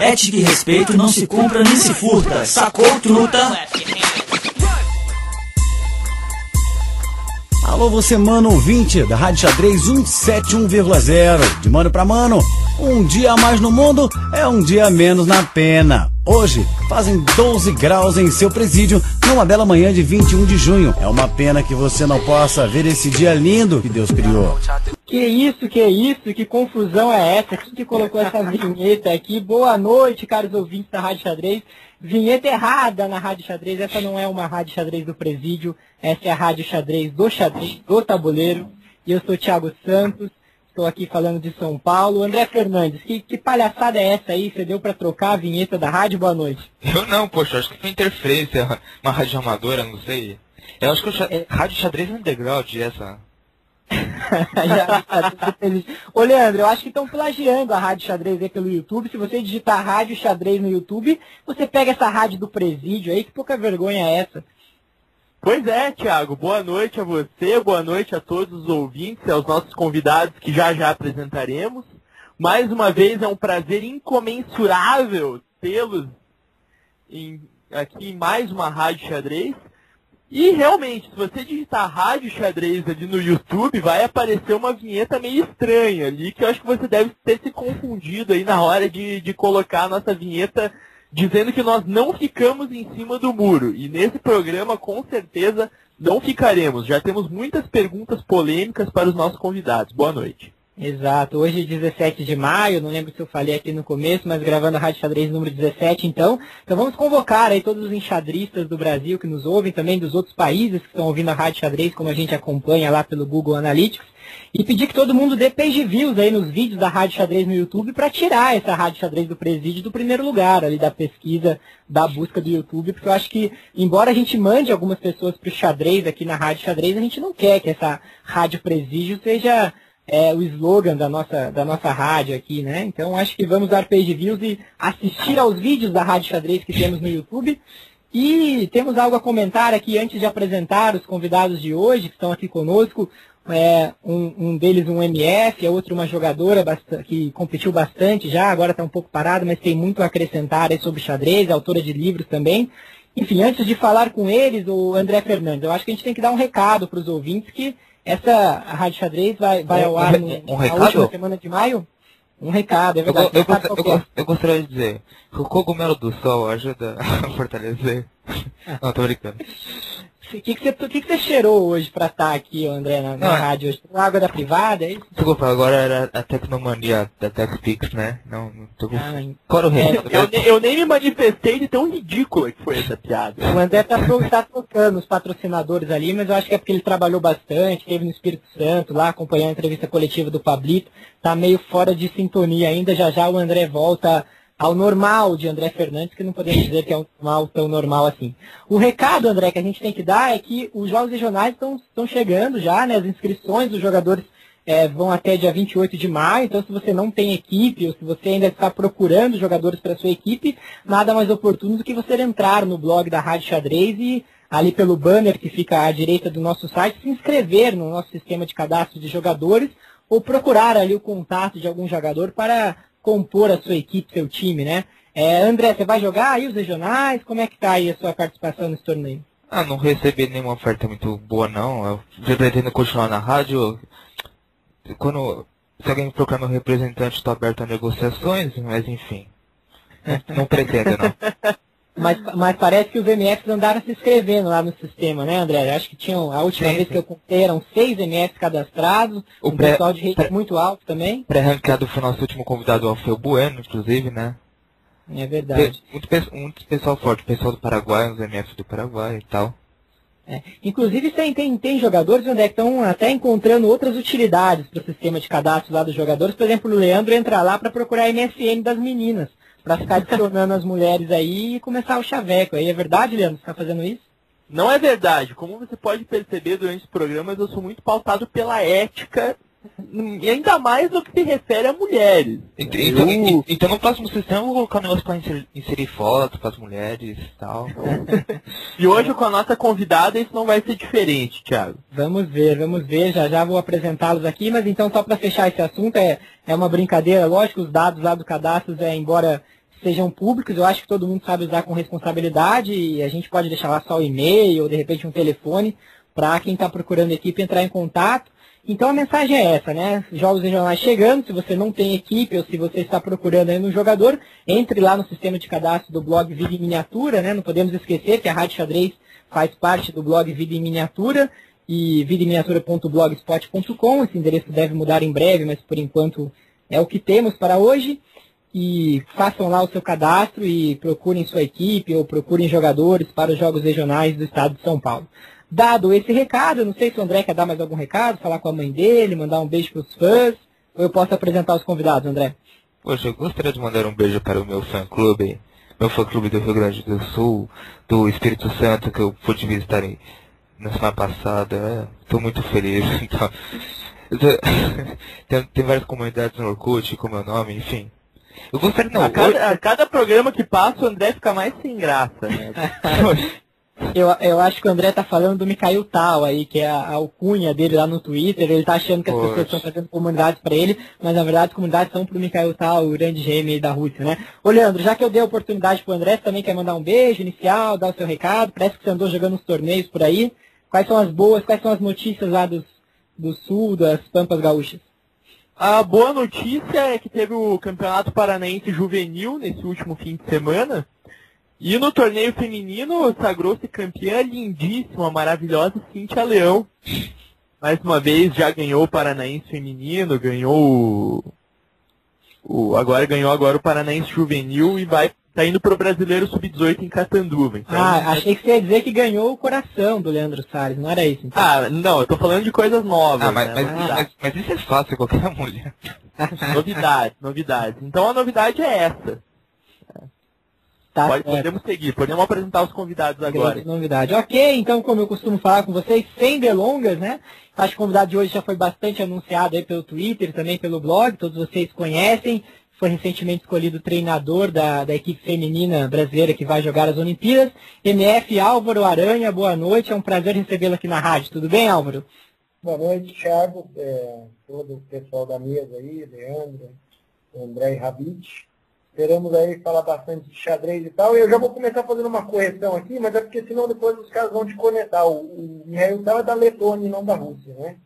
Ética e respeito não se compra nem se furta. Sacou, truta? Alô, você, mano ouvinte da Rádio Xadrez 171,0. De mano pra mano, um dia a mais no mundo é um dia menos na pena. Hoje fazem 12 graus em seu presídio numa bela manhã de 21 de junho. É uma pena que você não possa ver esse dia lindo que Deus criou. Que isso, que isso, que confusão é essa? Quem que colocou essa vinheta aqui? Boa noite, caros ouvintes da Rádio Xadrez. Vinheta errada na Rádio Xadrez. Essa não é uma Rádio Xadrez do Presídio. Essa é a Rádio Xadrez do Xadrez, do Tabuleiro. E eu sou Thiago Santos. Estou aqui falando de São Paulo. André Fernandes, que, que palhaçada é essa aí? Você deu para trocar a vinheta da rádio? Boa noite. Eu não, poxa, acho que foi interferência, uma rádio amadora, não sei. Eu acho que o é... Rádio Xadrez Underground, essa. Ô Leandro, eu acho que estão plagiando a Rádio Xadrez aí pelo YouTube. Se você digitar Rádio Xadrez no YouTube, você pega essa rádio do presídio aí, que pouca vergonha é essa. Pois é, Thiago. Boa noite a você, boa noite a todos os ouvintes, aos nossos convidados que já já apresentaremos. Mais uma vez é um prazer incomensurável tê-los aqui em mais uma Rádio Xadrez. E realmente, se você digitar Rádio Xadrez ali no YouTube, vai aparecer uma vinheta meio estranha ali, que eu acho que você deve ter se confundido aí na hora de, de colocar a nossa vinheta dizendo que nós não ficamos em cima do muro. E nesse programa, com certeza, não ficaremos. Já temos muitas perguntas polêmicas para os nossos convidados. Boa noite. Exato, hoje é 17 de maio, não lembro se eu falei aqui no começo, mas gravando a Rádio Xadrez número 17, então. Então vamos convocar aí todos os enxadristas do Brasil que nos ouvem, também dos outros países que estão ouvindo a Rádio Xadrez, como a gente acompanha lá pelo Google Analytics, e pedir que todo mundo dê page views aí nos vídeos da Rádio Xadrez no YouTube para tirar essa Rádio Xadrez do presídio do primeiro lugar ali da pesquisa, da busca do YouTube, porque eu acho que, embora a gente mande algumas pessoas para o xadrez aqui na Rádio Xadrez, a gente não quer que essa Rádio Presídio seja é, o slogan da nossa, da nossa rádio aqui, né? Então acho que vamos dar page views e assistir aos vídeos da Rádio Xadrez que temos no YouTube. E temos algo a comentar aqui antes de apresentar os convidados de hoje que estão aqui conosco. É, um, um deles um MF, a outra uma jogadora que competiu bastante já, agora está um pouco parado, mas tem muito a acrescentar sobre xadrez, autora de livros também. Enfim, antes de falar com eles, o André Fernandes, eu acho que a gente tem que dar um recado para os ouvintes que essa a Rádio Xadrez vai, vai ao ar no, um na última semana de maio. Um recado, é verdade. Eu, eu, eu, eu, gostaria de dizer, o cogumelo do sol ajuda a fortalecer. Não, tô brincando. O que, que, você, que, que você cheirou hoje pra estar aqui, André, na, na rádio hoje? Água da privada, é isso? Desculpa, agora era a tecnomania da TechPix, né? Não, não tô com... Ah, Qual o é, eu, eu, nem me manifestei de tão ridícula que foi essa piada. O André tá, tá tocando os patrocinadores ali, mas eu acho que é porque ele trabalhou bastante, teve no Espírito Santo lá, acompanhando a entrevista coletiva do Pablito, tá meio fora de sintonia ainda, já já o André volta ao normal de André Fernandes, que não podemos dizer que é um normal tão normal assim. O recado, André, que a gente tem que dar é que os jogos regionais estão chegando já, né? As inscrições dos jogadores é, vão até dia 28 de maio, então se você não tem equipe ou se você ainda está procurando jogadores para sua equipe, nada mais oportuno do que você entrar no blog da Rádio Xadrez e ali pelo banner que fica à direita do nosso site, se inscrever no nosso sistema de cadastro de jogadores ou procurar ali o contato de algum jogador para compor a sua equipe, seu time, né? É, André, você vai jogar aí os regionais? Como é que tá aí a sua participação nesse torneio? Ah, não recebi nenhuma oferta muito boa não. Eu pretendo continuar na rádio. Quando se alguém procurar meu representante, estou aberto a negociações, mas enfim. Não, não pretendo não. Mas, mas parece que os MFs andaram se inscrevendo lá no sistema, né, André? Acho que tinham, a última sim, vez sim. que eu contei eram seis MFs cadastrados, o um pré, pessoal de rate muito alto também. Pré-ranqueado foi o nosso último convidado, o Alfeu Bueno, inclusive, né? É verdade. Muito, muito pessoal forte, pessoal do Paraguai, os MFs do Paraguai e tal. É. Inclusive tem, tem, tem jogadores onde é que estão até encontrando outras utilidades para o sistema de cadastro lá dos jogadores. Por exemplo, o Leandro entra lá para procurar MSN das meninas para ficar adicionando as mulheres aí e começar o chaveco. Aí é verdade, Leandro? Você está fazendo isso? Não é verdade. Como você pode perceber durante os programas, eu sou muito pautado pela ética e ainda mais no que se refere a mulheres. Então, eu... então no próximo sistema eu vou colocar um negócio para inserir, inserir fotos para as mulheres e tal. e hoje com a nossa convidada isso não vai ser diferente, Thiago. Vamos ver, vamos ver. Já já vou apresentá-los aqui, mas então só para fechar esse assunto, é, é uma brincadeira, lógico, os dados lá do cadastro, é, embora sejam públicos. Eu acho que todo mundo sabe usar com responsabilidade e a gente pode deixar lá só o e-mail ou de repente um telefone para quem está procurando equipe entrar em contato. Então a mensagem é essa, né? Jogos regionais chegando, se você não tem equipe ou se você está procurando aí um jogador, entre lá no sistema de cadastro do blog Vida em Miniatura, né? Não podemos esquecer que a Rádio Xadrez faz parte do blog Vida em Miniatura e videminiatura.blogspot.com. Esse endereço deve mudar em breve, mas por enquanto é o que temos para hoje. E façam lá o seu cadastro e procurem sua equipe ou procurem jogadores para os jogos regionais do estado de São Paulo. Dado esse recado, não sei se o André quer dar mais algum recado, falar com a mãe dele, mandar um beijo para os fãs, ou eu posso apresentar os convidados, André? Poxa, eu gostaria de mandar um beijo para o meu fã-clube, meu fã-clube do Rio Grande do Sul, do Espírito Santo, que eu pude visitar na semana passada. Estou muito feliz. Então, tem, tem várias comunidades no Orkut com meu nome, enfim. Eu gostaria não. A cada, a cada programa que passa, o André fica mais sem graça, né? Eu, eu acho que o André tá falando do Mikhail Tal aí, que é a, a alcunha dele lá no Twitter. Ele tá achando que as Poxa. pessoas estão fazendo comunidades para ele, mas na verdade as comunidades são pro Mikhail Tal, o grande gêmeo da Rússia, né? Ô Leandro, já que eu dei a oportunidade pro André, você também quer mandar um beijo inicial, dar o seu recado? Parece que você andou jogando uns torneios por aí. Quais são as boas, quais são as notícias lá dos, do sul, das Pampas Gaúchas? A boa notícia é que teve o Campeonato Paranaense Juvenil nesse último fim de semana. E no torneio feminino sagrou-se campeã lindíssima, maravilhosa Cintia Leão. Mais uma vez já ganhou o Paranaense feminino, ganhou o, o agora ganhou agora o Paranaense juvenil e vai tá indo pro Brasileiro Sub-18 em Catanduva. Então, ah, achei que você ia dizer que ganhou o coração do Leandro Salles, não era isso? Então. Ah, não, eu tô falando de coisas novas. Ah, mas, né? mas, mas, mas, isso é fácil qualquer mulher. novidades, novidades. Então a novidade é essa. Tá Pode, podemos seguir, podemos apresentar os convidados agora. Novidade. Ok, então como eu costumo falar com vocês, sem delongas, né? Acho que o convidado de hoje já foi bastante anunciado aí pelo Twitter, também pelo blog, todos vocês conhecem. Foi recentemente escolhido treinador da, da equipe feminina brasileira que vai jogar as Olimpíadas. MF Álvaro Aranha, boa noite, é um prazer recebê-lo aqui na rádio. Tudo bem, Álvaro? Boa noite, Thiago, é, todo o pessoal da mesa aí, Leandro, André e Rabite. Esperamos aí falar bastante de xadrez e tal. E eu já vou começar fazendo uma correção aqui, mas é porque senão depois os caras vão te conectar. O, o Mihail é da Letônia, não da Rússia, né?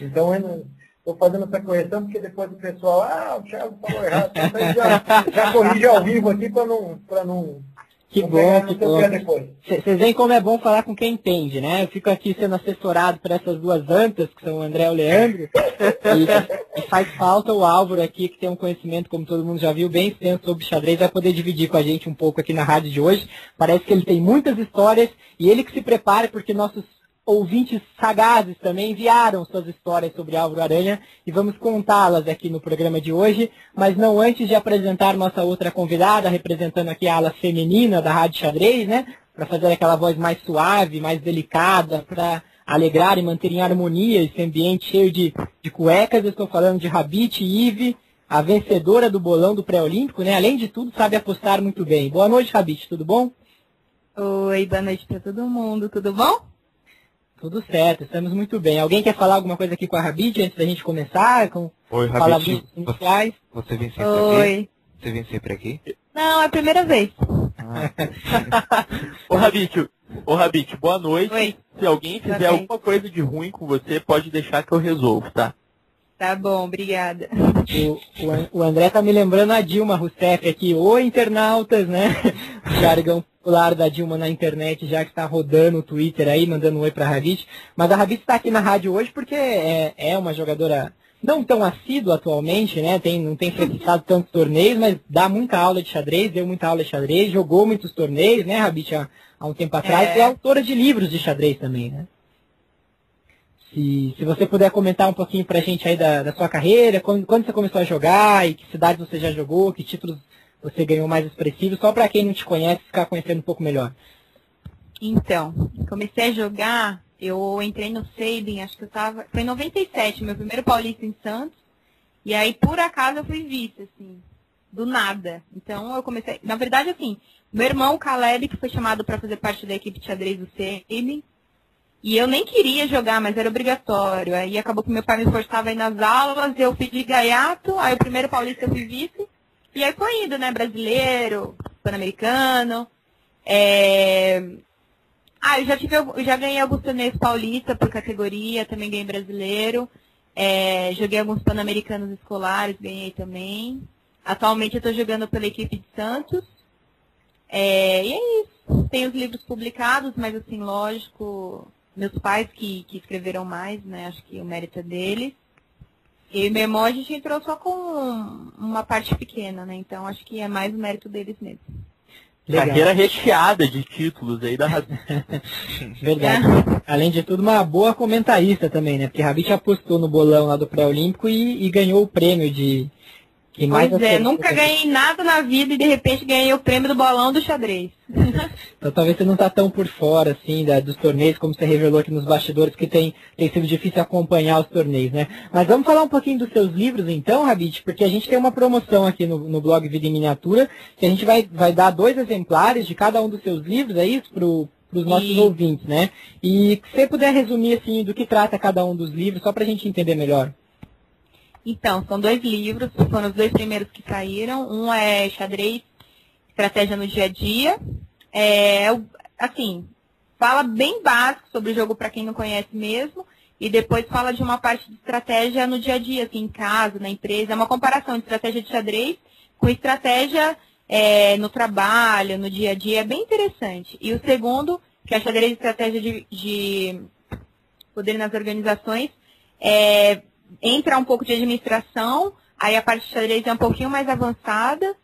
Então eu estou fazendo essa correção porque depois o pessoal, ah, o Thiago falou errado. Então, já, já corrige ao vivo aqui para não, não que bom, que bom. Vocês veem como é bom falar com quem entende, né? Eu fico aqui sendo assessorado por essas duas antas, que são o André e o Leandro, e, e, faz falta o Álvaro aqui, que tem um conhecimento, como todo mundo já viu, bem extenso sobre xadrez, vai poder dividir com a gente um pouco aqui na rádio de hoje. Parece que ele tem muitas histórias, e ele que se prepare, porque nossos ouvintes sagazes também enviaram suas histórias sobre Álvaro Aranha e vamos contá-las aqui no programa de hoje, mas não antes de apresentar nossa outra convidada, representando aqui a ala feminina da Rádio Xadrez, né? Para fazer aquela voz mais suave, mais delicada, para alegrar e manter em harmonia esse ambiente cheio de, de cuecas. Eu estou falando de Rabite Ive, a vencedora do bolão do pré-olímpico, né? Além de tudo, sabe apostar muito bem. Boa noite, Rabite, tudo bom? Oi, boa noite para todo mundo, tudo bom? Tudo certo, estamos muito bem. Alguém quer falar alguma coisa aqui com a Rabid antes da gente começar? Com Oi, Rabid. Você, você vem sempre Oi. aqui? Você vem sempre aqui? Não, é a primeira vez. Ah. ô Rabit, ô Rabit, boa noite. Oi. Se alguém fizer alguma coisa de ruim com você, pode deixar que eu resolvo, tá? Tá bom, obrigada. O, o, André tá me lembrando a Dilma Rousseff aqui. Oi, internautas, né? O jargão popular da Dilma na internet, já que está rodando o Twitter aí, mandando um oi para a Ravit. Mas a Ravit está aqui na rádio hoje porque é, é uma jogadora não tão assídua atualmente, né? Tem, não tem frequentado tantos torneios, mas dá muita aula de xadrez, deu muita aula de xadrez, jogou muitos torneios, né, Rabit, há, há um tempo atrás, é. e é autora de livros de xadrez também, né? Se, se você puder comentar um pouquinho pra gente aí da, da sua carreira, quando, quando você começou a jogar, e que cidades você já jogou, que títulos você ganhou mais expressivo, só para quem não te conhece ficar conhecendo um pouco melhor. Então, comecei a jogar, eu entrei no Sabin, acho que eu tava. Foi em 97, meu primeiro paulista em Santos. E aí, por acaso, eu fui vice, assim, do nada. Então, eu comecei. Na verdade, assim, meu irmão, Caleb, que foi chamado para fazer parte da equipe de xadrez do Sabin. E eu nem queria jogar, mas era obrigatório. Aí acabou que meu pai me forçava aí nas aulas, eu pedi gaiato, aí o primeiro paulista eu fui vice. E aí foi indo, né? Brasileiro, pan-americano. É... Ah, eu já, tive, eu já ganhei alguns torneios paulista por categoria, também ganhei brasileiro. É, joguei alguns pan-americanos escolares, ganhei também. Atualmente eu estou jogando pela equipe de Santos. É, e é isso. Tem os livros publicados, mas assim, lógico, meus pais que, que escreveram mais, né? Acho que o mérito é deles. E meu irmão a gente entrou só com uma parte pequena, né? Então acho que é mais o mérito deles mesmo. Legal. Carreira recheada de títulos aí da Rabi. Verdade. Além de tudo, uma boa comentarista também, né? Porque a Rabi apostou no bolão lá do pré-olímpico e, e ganhou o prêmio de e mais pois é, nunca ganhei nada na vida e de repente ganhei o prêmio do bolão do xadrez. então talvez você não está tão por fora, assim, da, dos torneios, como você revelou aqui nos bastidores, que tem, tem sido difícil acompanhar os torneios, né? Mas vamos falar um pouquinho dos seus livros então, Rabit, porque a gente tem uma promoção aqui no, no blog Vida em Miniatura, que a gente vai, vai dar dois exemplares de cada um dos seus livros, é isso? Pro, para os nossos e... ouvintes, né? E se você puder resumir assim do que trata cada um dos livros, só para a gente entender melhor. Então, são dois livros, foram os dois primeiros que saíram. Um é Xadrez, Estratégia no Dia a Dia. É, assim, fala bem básico sobre o jogo para quem não conhece mesmo. E depois fala de uma parte de estratégia no dia a dia, assim, em casa, na empresa. É uma comparação de estratégia de xadrez com estratégia é, no trabalho, no dia a dia. É bem interessante. E o segundo, que é xadrez de estratégia de, de poder nas organizações, é, entra um pouco de administração, aí a parte de xadrez é um pouquinho mais avançada.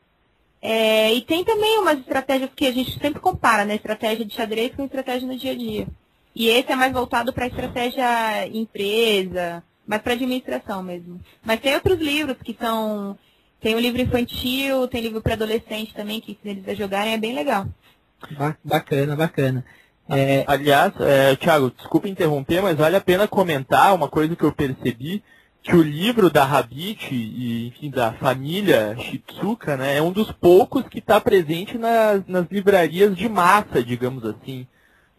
É, e tem também umas estratégias que a gente sempre compara, né? Estratégia de xadrez com estratégia no dia a dia. E esse é mais voltado para estratégia empresa, mais para administração mesmo. Mas tem outros livros que são. Tem o um livro infantil, tem livro para adolescente também, que ensina eles jogarem, é bem legal. Bacana, bacana. É... Aliás, é, Thiago, desculpa interromper, mas vale a pena comentar uma coisa que eu percebi, que o livro da Habit e, enfim, da família Shitsuka, né, é um dos poucos que está presente nas, nas livrarias de massa, digamos assim.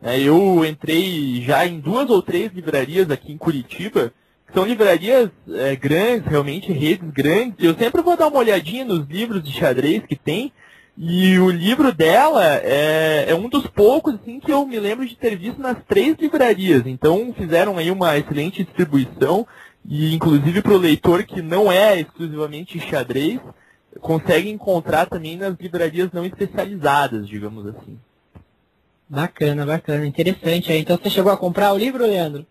É, eu entrei já em duas ou três livrarias aqui em Curitiba, que são livrarias é, grandes, realmente redes grandes. Eu sempre vou dar uma olhadinha nos livros de xadrez que tem, e o livro dela é, é, um dos poucos assim, que eu me lembro de ter visto nas três livrarias. Então fizeram aí uma excelente distribuição e inclusive para o leitor que não é exclusivamente xadrez, consegue encontrar também nas livrarias não especializadas, digamos assim. Bacana, bacana, interessante. Então você chegou a comprar o livro, Leandro?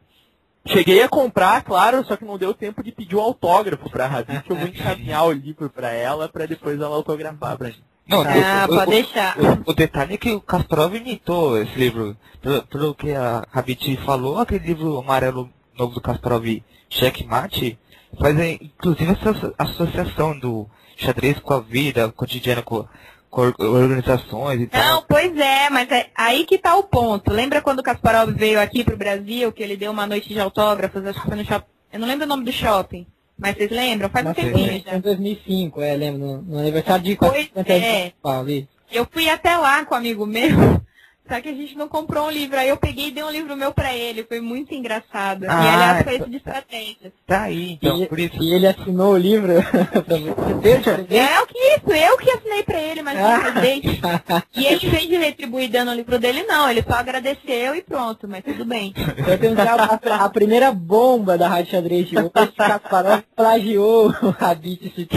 Cheguei a comprar, claro, só que não deu tempo de pedir o um autógrafo para a Rabi, que eu vou encaminhar o livro para ela para depois ela autografar para gente. Não, ah, o, pode o, deixar. O, o, detalhe é que o Kasparov imitou esse livro. Pelo, pelo que a Rabiti falou, aquele livro amarelo novo do Kasparov, Checkmate, faz é, inclusive essa associação do xadrez com a vida cotidiana, com, com organizações e tal. Não, pois é, mas é aí que tá o ponto. Lembra quando o Kasparov veio aqui pro Brasil, que ele deu uma noite de autógrafos, acho que foi no shopping. Eu não lembro o nome do shopping. Mas vocês lembram? Faz Mas um tempinho já. Em 2005, é, lembro. No, no aniversário de pois é. Paulo, Eu fui até lá com um amigo meu. Só que a gente não comprou um livro. Aí eu peguei e dei um livro meu pra ele. Foi muito engraçado. Ah, e aliás foi esse de estratégia. Tá aí, então, e, por isso. E ele assinou o livro pra você? É, eu que isso, eu que assinei pra ele, mas não presente. e ele, em vez de retribuir dando o livro dele, não. Ele só agradeceu e pronto, mas tudo bem. Eu tenho já a, a primeira bomba da Rádio Xadrez de hoje. Kasparov plagiou o Rabit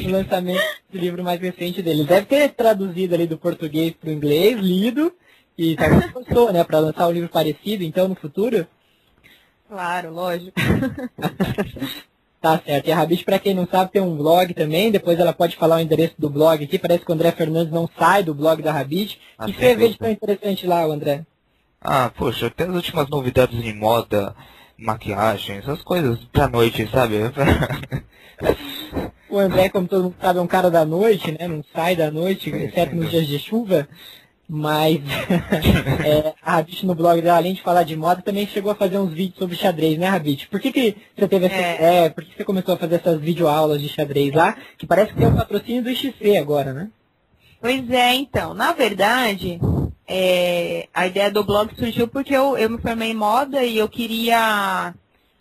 no lançamento do livro mais recente dele. Deve ter traduzido ali do português pro inglês, lido, e talvez gostou, né, para lançar um livro parecido, então, no futuro. Claro, lógico. tá certo. E a Rabite, para quem não sabe, tem um blog também. Depois ela pode falar o endereço do blog aqui. Parece que o André Fernandes não sai do blog da Rabite. Ah, e você vê de tão interessante lá, André? Ah, poxa, tem as últimas novidades em moda, maquiagem, essas coisas pra noite, sabe? o André, como todo mundo sabe, é um cara da noite, né? Não sai da noite, exceto nos dias de chuva. Mas é, a Rabit no blog dela, além de falar de moda, também chegou a fazer uns vídeos sobre xadrez, né, Rabit? Por que, que você teve essa é. ideia? Por que você começou a fazer essas videoaulas de xadrez lá? Que parece que tem um patrocínio do XC agora, né? Pois é, então. Na verdade, é, a ideia do blog surgiu porque eu, eu me formei em moda e eu queria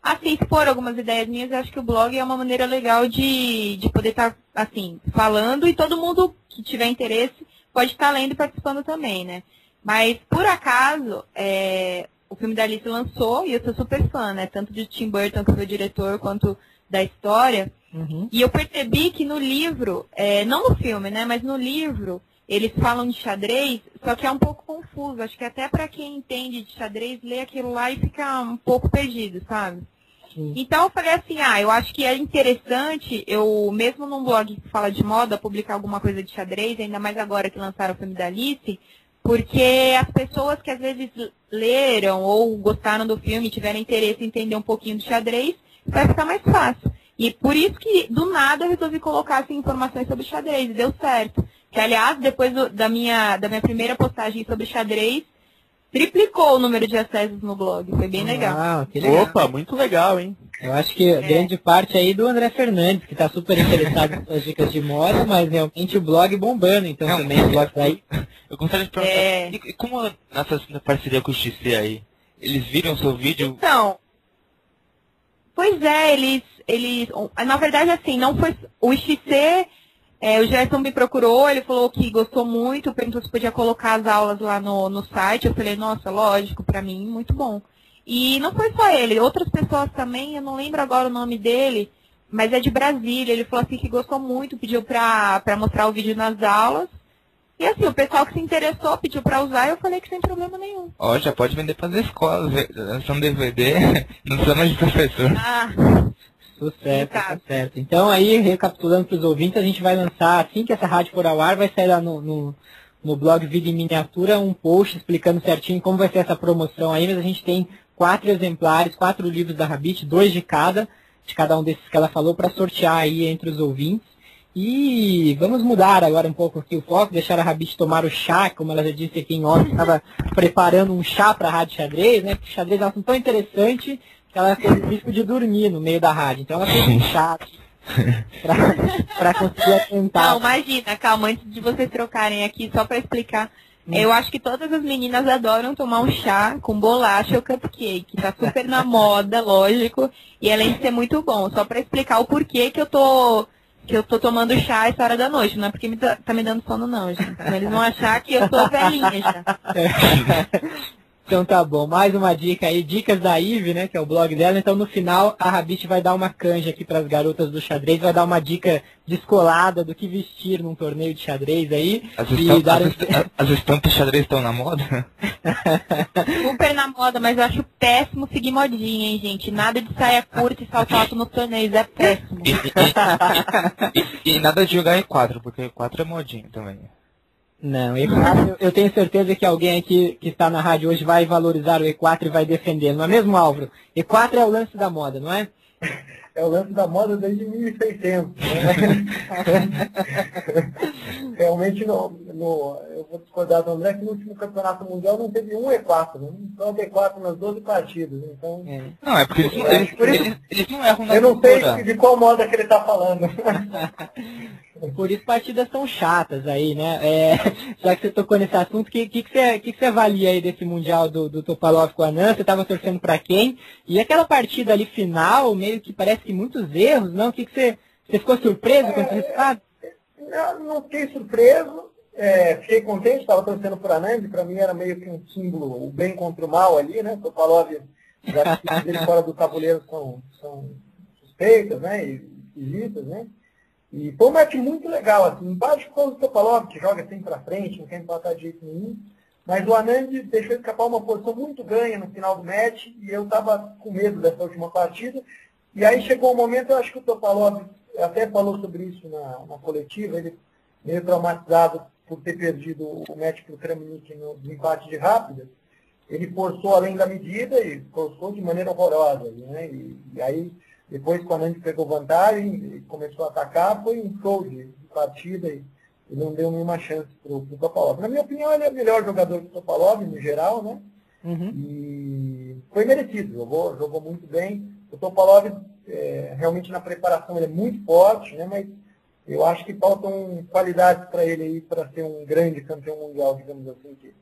Assim, se for algumas ideias minhas, eu acho que o blog é uma maneira legal de, de poder estar, assim, falando e todo mundo que tiver interesse pode estar lendo e participando também, né? Mas, por acaso, é, o filme da Alice lançou e eu sou super fã, né? Tanto de Tim Burton, que foi o diretor, quanto da história. Uhum. E eu percebi que no livro, é, não no filme, né? Mas no livro, eles falam de xadrez, só que é um pouco confuso. Acho que até para quem entende de xadrez, lê aquilo lá e fica um pouco perdido, sabe? Então eu falei assim, ah, eu acho que é interessante eu, mesmo num blog que fala de moda, publicar alguma coisa de xadrez, ainda mais agora que lançaram o filme da Alice, porque as pessoas que às vezes leram ou gostaram do filme, tiveram interesse em entender um pouquinho de xadrez, vai ficar mais fácil. E por isso que, do nada, eu resolvi colocar assim, informações sobre xadrez, e deu certo. Que, aliás, depois do- da, minha, da minha primeira postagem sobre xadrez, triplicou o número de acessos no blog. Foi bem legal. Ah, que legal. Opa, muito legal, hein? Eu acho que grande parte aí do André Fernandes, que está super interessado em suas dicas de moda, mas realmente o blog bombando, então Não, também o blog tá aí. Eu gostaria de perguntar, É. e, como nessa parceria com o XC aí, eles viram o seu vídeo? Então, pois é, eles, eles, na verdade assim, não foi, o XC, é, o Gerson me procurou, ele falou que gostou muito, perguntou se podia colocar as aulas lá no, no site, eu falei, nossa, lógico, pra mim, muito bom. E não foi só ele, outras pessoas também, eu não lembro agora o nome dele, mas é de Brasília, ele falou assim que gostou muito, pediu pra, pra mostrar o vídeo nas aulas, e assim, o pessoal que se interessou pediu pra usar, eu falei que sem problema nenhum. Ó, já pode vender para as escolas, lançando DVD, não precisa mais de professor. Ah, Sucesso, Tá. tá certo. Então aí, recapitulando para os ouvintes, a gente vai lançar, assim que essa rádio for ao ar, vai sair lá no, no, no blog Vida em Miniatura um post explicando certinho como vai ser essa promoção aí, mas a gente tem quatro exemplares, quatro livros da Rabbit, dois de cada, de cada um desses que ela falou, para sortear aí entre os ouvintes. E vamos mudar agora um pouco aqui o foco, deixar a Rabbit tomar o chá, como ela já disse aqui em off, estava preparando um chá para a Rádio Xadrez, né? Porque xadrez é um assunto tão interessante que ela teve risco de dormir no meio da rádio. Então ela fez um chá para conseguir atentar. Não, imagina, calma, antes de vocês trocarem aqui, só pra explicar. Eu acho que todas as meninas adoram tomar um chá com bolacha ou cupcake. Tá super na moda, lógico. E além de ser muito bom. Só pra explicar o porquê que eu tô. Que eu tô tomando chá essa hora da noite. Não é porque me tá, tá me dando sono, não, gente. Eles vão achar que eu tô velhinha já. Então tá bom, mais uma dica aí, dicas da Ive, né, que é o blog dela. Então no final a Rabbit vai dar uma canja aqui para as garotas do xadrez, vai dar uma dica descolada do que vestir num torneio de xadrez aí. As, e estampas, dar as, as estampas xadrez estão na moda? Super na moda, mas eu acho péssimo seguir modinha, hein, gente. Nada de saia curta e salto alto nos torneios. É péssimo. E, e- e- e nada de jogar E4, porque E4 é modinho também. Não, E4, eu- tenho certeza que alguém aqui que está na rádio hoje vai valorizar o E4 e vai defender, não é mesmo, Álvaro? E4 é o lance da moda, não é? É o lance da moda desde 1600. Né? Realmente, no, no, eu vou discordar do André que no último campeonato mundial não teve um E4, né? só E4 nas 12 partidas. Então, É. Não, é porque eles, eles, eles, eles não erram na eu não sei leitura. de qual moda que ele está falando. Por isso partidas são chatas aí, né? É, já que você tocou nesse assunto, o que, que, que, você, que, que você avalia aí desse Mundial do, do Topalov com a Nan? Você estava torcendo para quem? E aquela partida ali final, meio que parece que muitos erros, não? O que, que você, você ficou surpreso com esse resultado? Não, não fiquei surpreso, é, fiquei contente, estava torcendo por Anand, para mim era meio que um símbolo, o bem contra o mal ali, né? Topalov, as atitudes dele fora do tabuleiro são, são suspeitas, né? E esquisitas, né? E foi um match muito legal, assim, embaixo por causa do Topalov, que joga sempre para frente, não quer empatar de jeito nenhum. Mas o Anand deixou escapar uma posição muito ganha no final do match e eu estava com medo dessa última partida. E aí chegou um momento, eu acho que o Topalov até falou sobre isso na, na coletiva, ele meio traumatizado por ter perdido o match para o Kramnik no, empate de rápida. Ele forçou além da medida e forçou de maneira horrorosa. Né? E, e aí, depois que o Anand pegou vantagem e começou a atacar, foi um show de, de partida e, e não deu nenhuma chance para o Topalov. Na minha opinião, ele é o melhor jogador que o Topalov, no geral, né? Uhum. E foi merecido, jogou, jogou muito bem. O Topalov, é, realmente na preparação, ele é muito forte, né? mas eu acho que faltam qualidades para ele aí para ser um grande campeão mundial, digamos assim. Que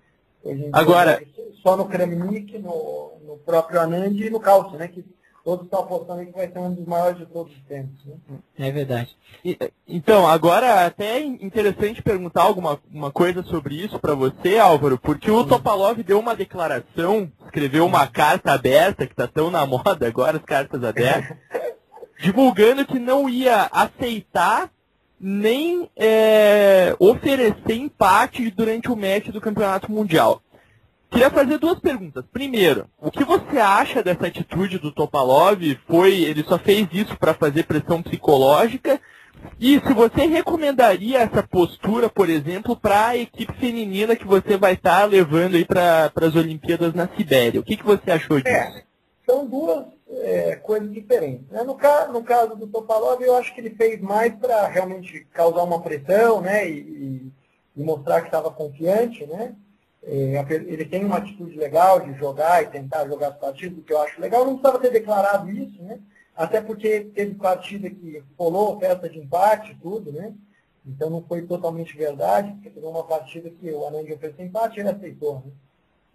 Agora- só no Kramnik, no, no próprio Anand e no Calcio, né? Que todos estão apostando aí que vai ser um dos maiores de todos os tempos. Né? É verdade. E- Então, agora até é interessante perguntar alguma uma coisa sobre isso para você, Álvaro, porque o Topalov deu uma declaração, escreveu uma carta aberta, que está tão na moda agora, as cartas abertas, divulgando que não ia aceitar nem é, oferecer empate durante o match do Campeonato Mundial. Queria fazer duas perguntas. Primeiro, o que você acha dessa atitude do Topalov? Foi, ele só fez isso para fazer pressão psicológica? E se você recomendaria essa postura, por exemplo, para a equipe feminina que você vai estar levando aí para as Olimpíadas na Sibéria? O que, que você achou disso? É, são duas é, coisas diferentes. né? No, ca- no caso do Topalov, eu acho que ele fez mais para realmente causar uma pressão, né, e, e- mostrar que estava confiante, né. É, ele tem uma atitude legal de jogar e tentar jogar as partidas, o que eu acho legal. Não precisava ter declarado isso, né, até porque teve partida que rolou festa de empate tudo, né. Então não foi totalmente verdade, porque teve uma partida que o Anand ofereceu empate e ele aceitou, né.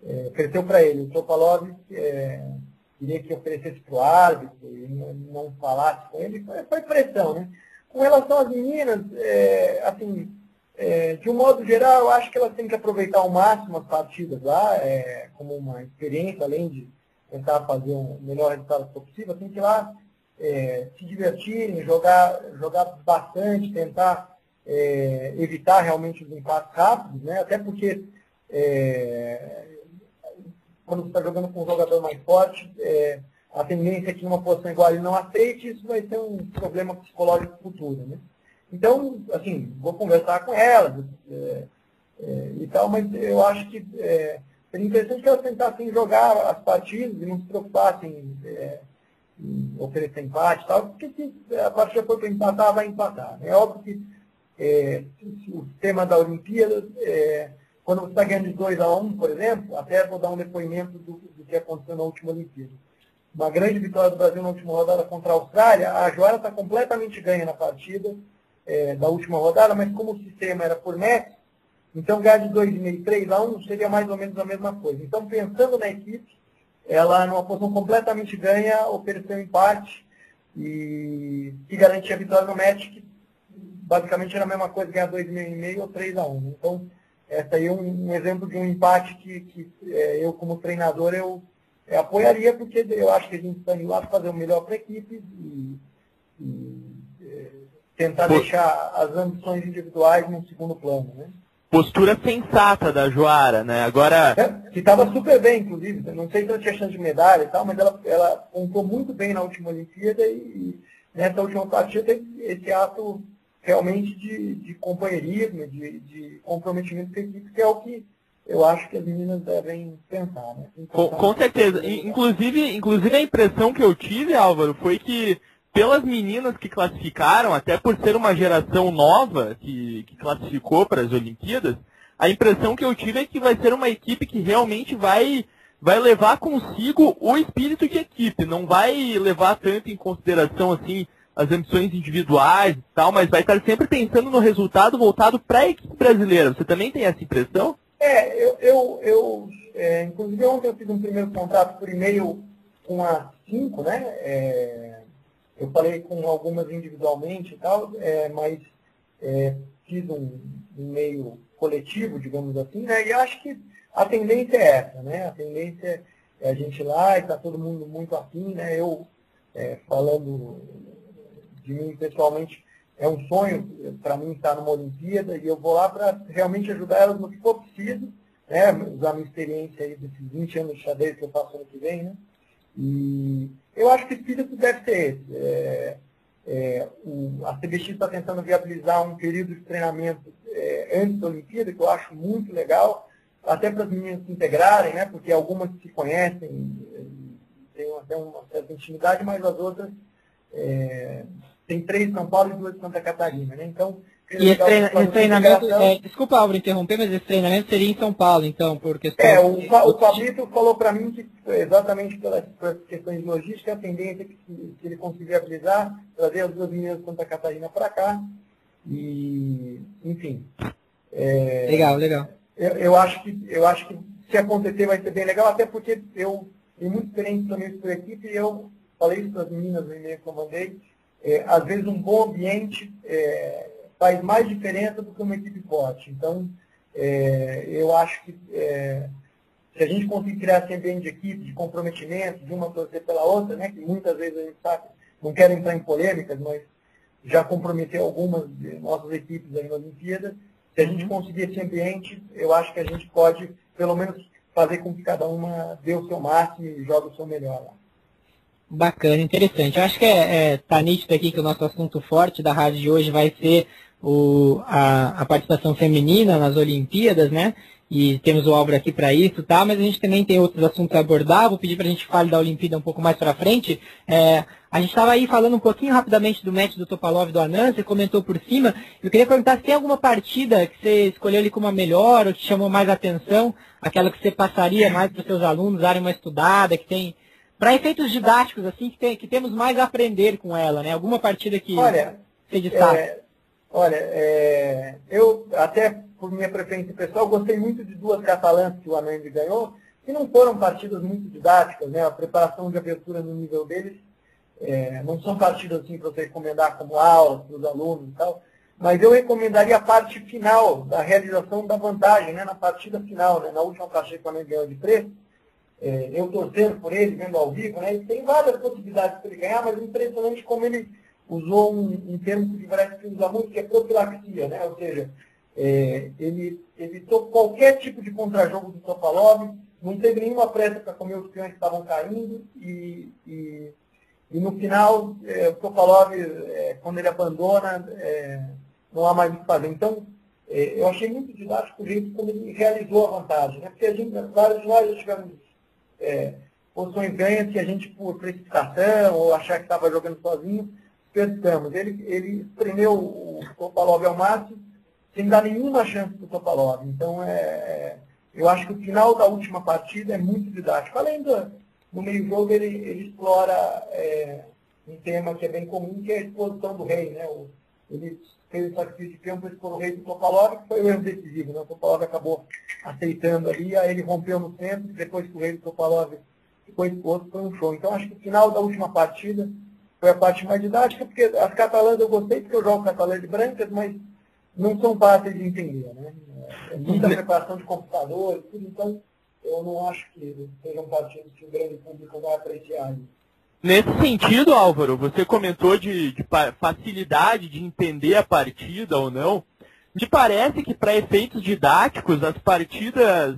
É, ofereceu para ele. O Topalov é, queria que oferecesse para o árbitro e não, não falasse com ele, foi, foi pressão, né? Com relação às meninas, é, assim, é, de um modo geral, eu acho que elas têm que aproveitar ao máximo as partidas lá, é, como uma experiência, além de tentar fazer um melhor resultado possível, tem que ir lá é, se divertirem, jogar, jogar bastante, tentar é, evitar realmente os empates rápidos, né? Até porque é, quando você está jogando com um jogador mais forte, é, a tendência é que numa posição igual ele não aceite, isso vai ser um problema psicológico futuro. Né? Então, assim, vou conversar com elas é, é, e tal, mas eu acho que é, seria interessante que elas tentassem jogar as partidas e não se preocupassem é, em oferecer empate e tal, porque se a partida for para empatar, vai empatar. né? É óbvio que é, o sistema da Olimpíada, é, quando você está ganhando de 2 a 1, um, por exemplo, até vou dar um depoimento do, do que aconteceu na última Olimpíada. Uma grande vitória do Brasil na última rodada contra a Austrália, a Joana está completamente ganha na partida é, da última rodada, mas como o sistema era por match, então ganhar de 2,5, 3 a 1 seria mais ou menos a mesma coisa. Então, pensando na equipe, ela numa posição completamente ganha, ofereceu um empate e que garantia a vitória no match, que basicamente era a mesma coisa ganhar 2,5 ou 3 a 1. Então, essa aí é um, um exemplo de um empate que, que é, eu, como treinador, eu é, apoiaria, porque eu acho que a gente está indo lá para fazer o melhor para a equipe e, e é, tentar deixar as ambições individuais num segundo plano. Né? Postura sensata da Joara, né? Agora, É, que estava super bem, inclusive. Não sei se ela tinha chance de medalha e tal, mas ela, ela pontuou muito bem na última Olimpíada e, e nessa última partida teve esse ato realmente de, de companheirismo, de, de comprometimento com a equipe, que é o que eu acho que as meninas devem pensar. Né? Com, com certeza. In- Inclusive, inclusive a impressão que eu tive, Álvaro, foi que pelas meninas que classificaram, até por ser uma geração nova que, que classificou para as Olimpíadas, a impressão que eu tive é que vai ser uma equipe que realmente vai, vai levar consigo o espírito de equipe, não vai levar tanto em consideração assim as ambições individuais e tal, mas vai estar sempre pensando no resultado voltado para a equipe brasileira. Você também tem essa impressão? É, eu, eu, eu é, inclusive ontem eu fiz um primeiro contato por e-mail com as cinco, né? É, eu falei com algumas individualmente e tal, é, mas é, fiz um e-mail coletivo, digamos assim, né? E acho que a tendência é essa, né? A tendência é a gente lá e está todo mundo muito afim, né? Eu, é, falando de mim pessoalmente, é um sonho para mim estar numa Olimpíada e eu vou lá para realmente ajudar elas no que for preciso, né? usar minha experiência aí desses 20 anos de xadrez que eu faço ano que vem, né? E eu acho que o espírito deve ser esse. É, é, o, a CBX está tentando viabilizar um período de treinamento é, antes da Olimpíada, que eu acho muito legal, até para as meninas se integrarem, né? porque algumas se conhecem, têm até uma certa intimidade, mas as outras é, tem três em São Paulo e duas em Santa Catarina. Né? Então, E esse, treina- esse treinamento, é, desculpa, Álvaro, interromper, mas esse treinamento seria em São Paulo, então, por questão É, o, de- o Fabrício falou para mim que exatamente pelas, pelas questões de logística, a tendência é que se ele conseguir viabilizar, trazer as duas meninas de Santa Catarina para cá. E, enfim. é, Legal, legal. eu, eu acho que, eu acho que se acontecer vai ser bem legal, até porque eu tenho muita experiência também por equipe e eu falei isso para as meninas no e-mail que eu mandei, é, às vezes um bom ambiente é, faz mais diferença do que uma equipe forte. Então, é, eu acho que é, se a gente conseguir criar esse ambiente de equipe, de comprometimento, de uma torcer pela outra, né, que muitas vezes a gente sabe, não quero entrar em polêmicas, mas já comprometeu algumas de nossas equipes aí na Olimpíada, se a gente uhum. conseguir esse ambiente, eu acho que a gente pode, pelo menos, fazer com que cada uma dê o seu máximo e jogue o seu melhor lá. Bacana, interessante. Eu acho que é, é, tá nítido aqui que o nosso assunto forte da rádio de hoje vai ser o, a, a participação feminina nas Olimpíadas, né? E temos o Álvaro aqui para isso, tá? Mas a gente também tem outros assuntos a abordar. Vou pedir para a gente falar da Olimpíada um pouco mais para frente. É, a gente estava aí falando um pouquinho rapidamente do match do Topalov do Anand, você comentou por cima. Eu queria perguntar se tem alguma partida que você escolheu ali como a melhor ou que chamou mais atenção, aquela que você passaria mais para os seus alunos darem uma estudada, que tem para efeitos didáticos assim que, tem, que temos mais a aprender com ela, né? Alguma partida que Olha, você destaca? É, olha, é, eu até por minha preferência pessoal gostei muito de duas catalãs que o Anand ganhou, que não foram partidas muito didáticas, né? A preparação de abertura no nível deles é, não são partidas assim para você recomendar como aulas para os alunos e tal, mas eu recomendaria a parte final da realização da vantagem, né, na partida final, né, na última partida que o Flamengo ganhou de preço, é, eu torcendo por ele, vendo ao vivo, né, ele tem várias possibilidades para ele ganhar, mas impressionante como ele usou um, um termo que parece que usa muito, que é profilaxia, né, ou seja, é, ele evitou qualquer tipo de contrajogo do Topalov, não teve nenhuma pressa para comer os peões que estavam caindo e, e e no final, é, o Topalov, é, quando ele abandona, é, não há mais o que fazer. Então, é, eu achei muito didático o jeito como ele realizou a vantagem. Né? Porque a gente, vários de nós já tivemos é, posições ganhas que a gente, por precipitação ou achar que estava jogando sozinho, desperdiçamos. Ele, ele espremeu o Topalov ao máximo, sem dar nenhuma chance para o Topalov. Então, é, é, eu acho que o final da última partida é muito didático. Além do, no meio-jogo ele, ele explora é, um tema que é bem comum, que é a exposição do rei. Né? O, ele fez o sacrifício de peão para expor o rei do Topalov, que foi o erro decisivo. Né? O Topalov acabou aceitando ali, aí ele rompeu no centro, depois que o rei do Topalov ficou exposto, foi um show. Então acho que o final da última partida foi a parte mais didática, porque as catalãs eu gostei, porque eu jogo catalã de brancas, mas não são fáceis de entender. Né? É muita preparação de computador, tudo, então eu não acho que seja um partido que o grande público vai apreciar. Nesse sentido, Álvaro, você comentou de, de facilidade de entender a partida ou não. Me parece que para efeitos didáticos, as partidas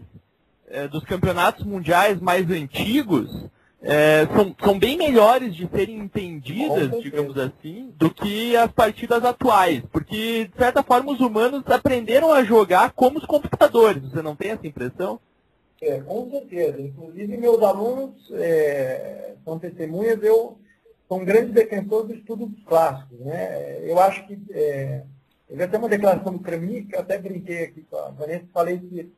é, dos campeonatos mundiais mais antigos é, são, são bem melhores de serem entendidas, digamos assim, do que as partidas atuais. Porque, de certa forma, os humanos aprenderam a jogar como os computadores. Você não tem essa impressão? É, com certeza. Inclusive, meus alunos é, são testemunhas, eu sou um grande defensor do estudo clássico. Né? Eu acho que. É, eu uma declaração do Kramnik, que eu até brinquei aqui com a Vanessa, falei que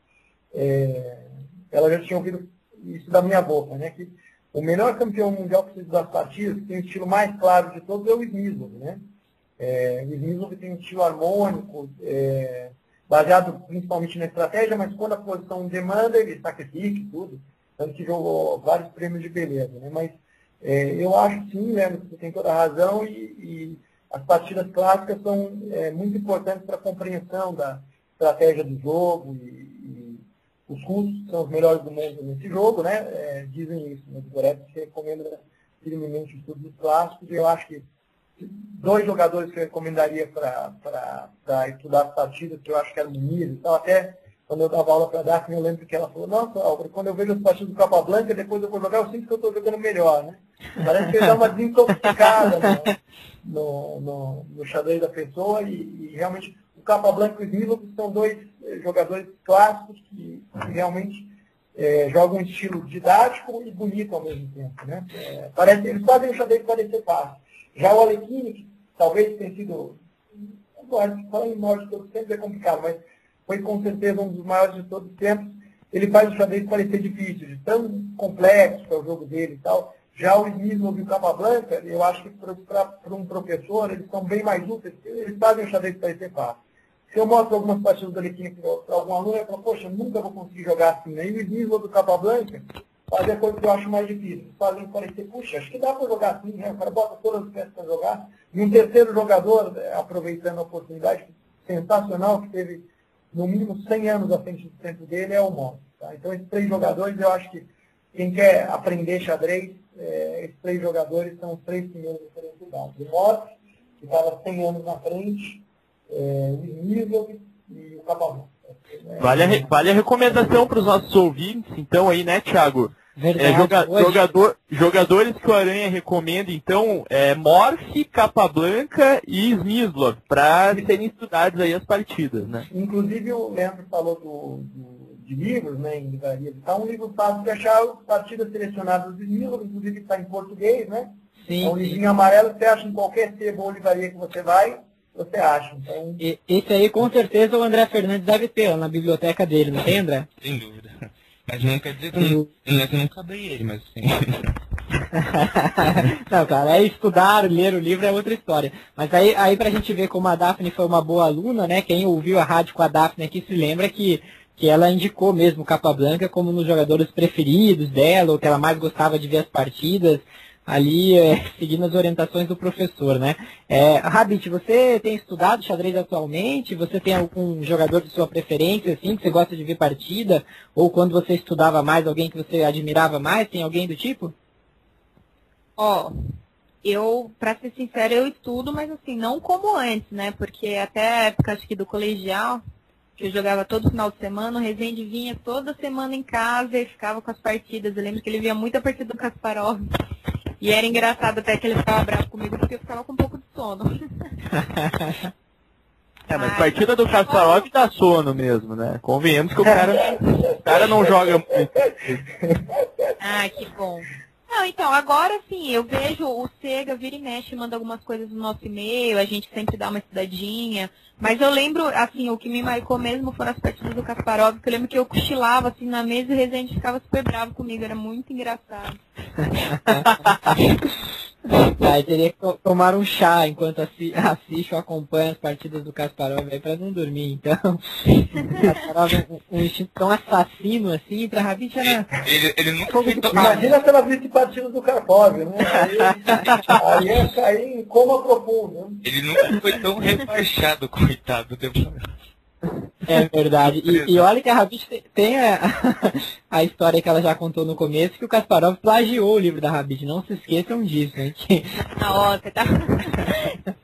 é, ela já tinha ouvido isso da minha boca, né? Que o melhor campeão mundial que das partidas, que tem o estilo mais claro de todos, é o Smith, né? É, o Smith tem um estilo harmônico, é, baseado principalmente na estratégia, mas quando a posição demanda, ele sacrifica tudo. Tanto que jogou vários prêmios de beleza. Né? Mas é, eu acho sim, que você tem toda a razão, e, e as partidas clássicas são é, muito importantes para a compreensão da estratégia do jogo e, e, os russos são os melhores do mundo nesse jogo, né? É, dizem isso, né? O que recomenda firmemente o estudo dos clássicos, e eu acho que dois jogadores que eu recomendaria para estudar as partidas, que eu acho que eram Muniz então Até quando eu dava aula para a Daphne, eu lembro que ela falou, nossa, Álvaro, quando eu vejo as partidas do Capa Blanca, depois eu vou jogar, eu sinto que eu estou jogando melhor, né? Parece que ele dá uma desintoxicada no, no, no, xadrez da pessoa e, e realmente o Capa Blanca e o Smilov são dois eh, jogadores clássicos que, que realmente é, jogam um estilo didático e bonito ao mesmo tempo. Né? É, parece, eles fazem o xadrez parecer fácil. Já o Alekhine, que talvez tenha sido, falar em maior de todos os tempos é complicado, mas foi com certeza um dos maiores de todos os tempos, ele faz o xadrez parecer difícil, de tão complexo que é o jogo dele e tal. Já o Smith e o Capablanca, eu acho que para um professor, eles são bem mais úteis, eles fazem o xadrez parecer fácil. Se eu mostro algumas partidas do Alekhine para algum aluno, ele fala, poxa, nunca vou conseguir jogar assim. E o Smith do Capablanca, fazer a coisa que eu acho mais difícil. Fazem parecer, puxa, acho que dá para jogar assim, né? O cara bota todas as peças para jogar. E um terceiro jogador, eh, aproveitando a oportunidade sensacional, que teve no mínimo 100 anos à frente do tempo dele, é o Moss. Tá? Então, esses três jogadores, eu acho que quem quer aprender xadrez, é, esses três jogadores são os três primeiros referenciados. O Moss, que estava 100 anos na frente, é, o Smigel e o Cabalão. Vale a, vale a recomendação para os nossos ouvintes, então aí, né, Thiago? Verdade. É, joga- hoje- jogador, jogadores que o Aranha recomenda, então, é Morse, Capablanca e Smyslov, para serem estudados aí as partidas, né? Inclusive, o Leandro falou do, do- de livros, né, em livrarias. Está um livro fácil de achar, as partidas selecionadas de livros, inclusive está em português, né? Sim, é um sim. livrinho amarelo, você acha em qualquer sebo ou livraria que você vai, você acha. Então, E- Esse aí com certeza o André Fernandes deve ter lá na biblioteca dele, não tem, André? Sem dúvida. Mas não quer dizer que eu não, eu nunca abri ele, mas sim. não, cara, é estudar, ler o livro é outra história. Mas aí, aí pra gente ver como a Daphne foi uma boa aluna, né? Quem ouviu a rádio com a Daphne aqui se lembra que, que ela indicou mesmo o Capa Blanca como um dos jogadores preferidos dela, ou que ela mais gostava de ver as partidas, ali é, seguindo as orientações do professor, né? É, Rabit, você tem estudado xadrez atualmente? Você tem algum jogador de sua preferência, assim, que você gosta de ver partida? Ou quando você estudava mais, alguém que você admirava mais? Tem alguém do tipo? Ó, eu, pra ser sincera, eu estudo, mas assim, não como antes, né? Porque até a época, acho que do colegial, que eu jogava todo final de semana, o Rezende vinha toda semana em casa e ficava com as partidas. Eu lembro que ele via muita partida do Kasparov. E era engraçado até que ele ficava bravo comigo porque eu ficava com um pouco de sono. É, mas Ai. partida do Kasparov dá sono mesmo, né? Convenhamos que o cara, o cara não joga muito. Ah, que bom. Não, então, agora sim, eu vejo o Sega vira e mexe, manda algumas coisas no nosso e-mail, a gente sempre dá uma estudadinha. Mas eu lembro, assim, o que me marcou mesmo foram as partidas do Kasparov, que eu lembro que eu cochilava, assim, na mesa e o Rezende ficava super bravo comigo, era muito engraçado. Aí teria que to- tomar um chá enquanto assi assiste ou acompanha as partidas do Kasparov aí pra não dormir, então. Kasparov é um, um instinto tão assassino assim, pra Rabit era. Ele, ele nunca foi tão. imagina se ela visse partidas do Karpov, né? Aí, aí ia cair em coma profundo. Né? Ele nunca foi tão rebaixado, coitado. É verdade. E, e olha que a Rabit te- tem a, a história que ela já contou no começo, que o Kasparov plagiou o livro da Rabit. Não se esqueçam disso, hein? que- Ah, ó, você tá...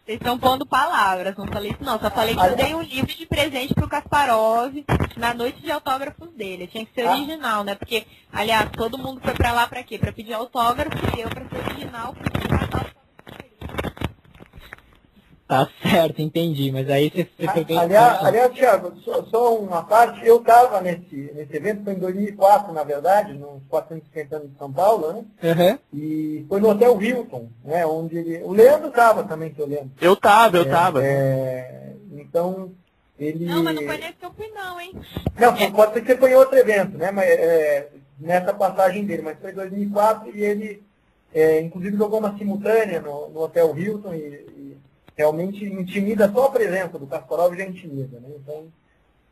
Vocês estão pondo palavras, não falei isso não. Só falei que eu dei um livro de presente pro Kasparov na noite de autógrafos dele. Tinha que ser Ah. original, né? Porque, aliás, todo mundo foi pra lá pra quê? Pra pedir autógrafo e eu pra ser original. fui pra matar o autógrafo dele. Tá certo, entendi. Mas aí você, você foi bem. Aliás, aliás Thiago, só, só uma parte, eu estava nesse, nesse evento, foi em 2004, na verdade, nos 450 anos de São Paulo, né? Aham. E foi no Hotel Hilton, né? Onde ele, o Leandro estava também, que eu lembro. Eu tava, eu tava. É, então, ele... Não, mas não foi nesse que eu fui não, hein? Não, pode ser que você foi em outro evento, né? Mas, é, nessa passagem dele, mas foi em 2004 e ele, é, inclusive, jogou uma simultânea no, no Hotel Hilton e realmente intimida, só a presença do Kasparov já intimida, né? Então,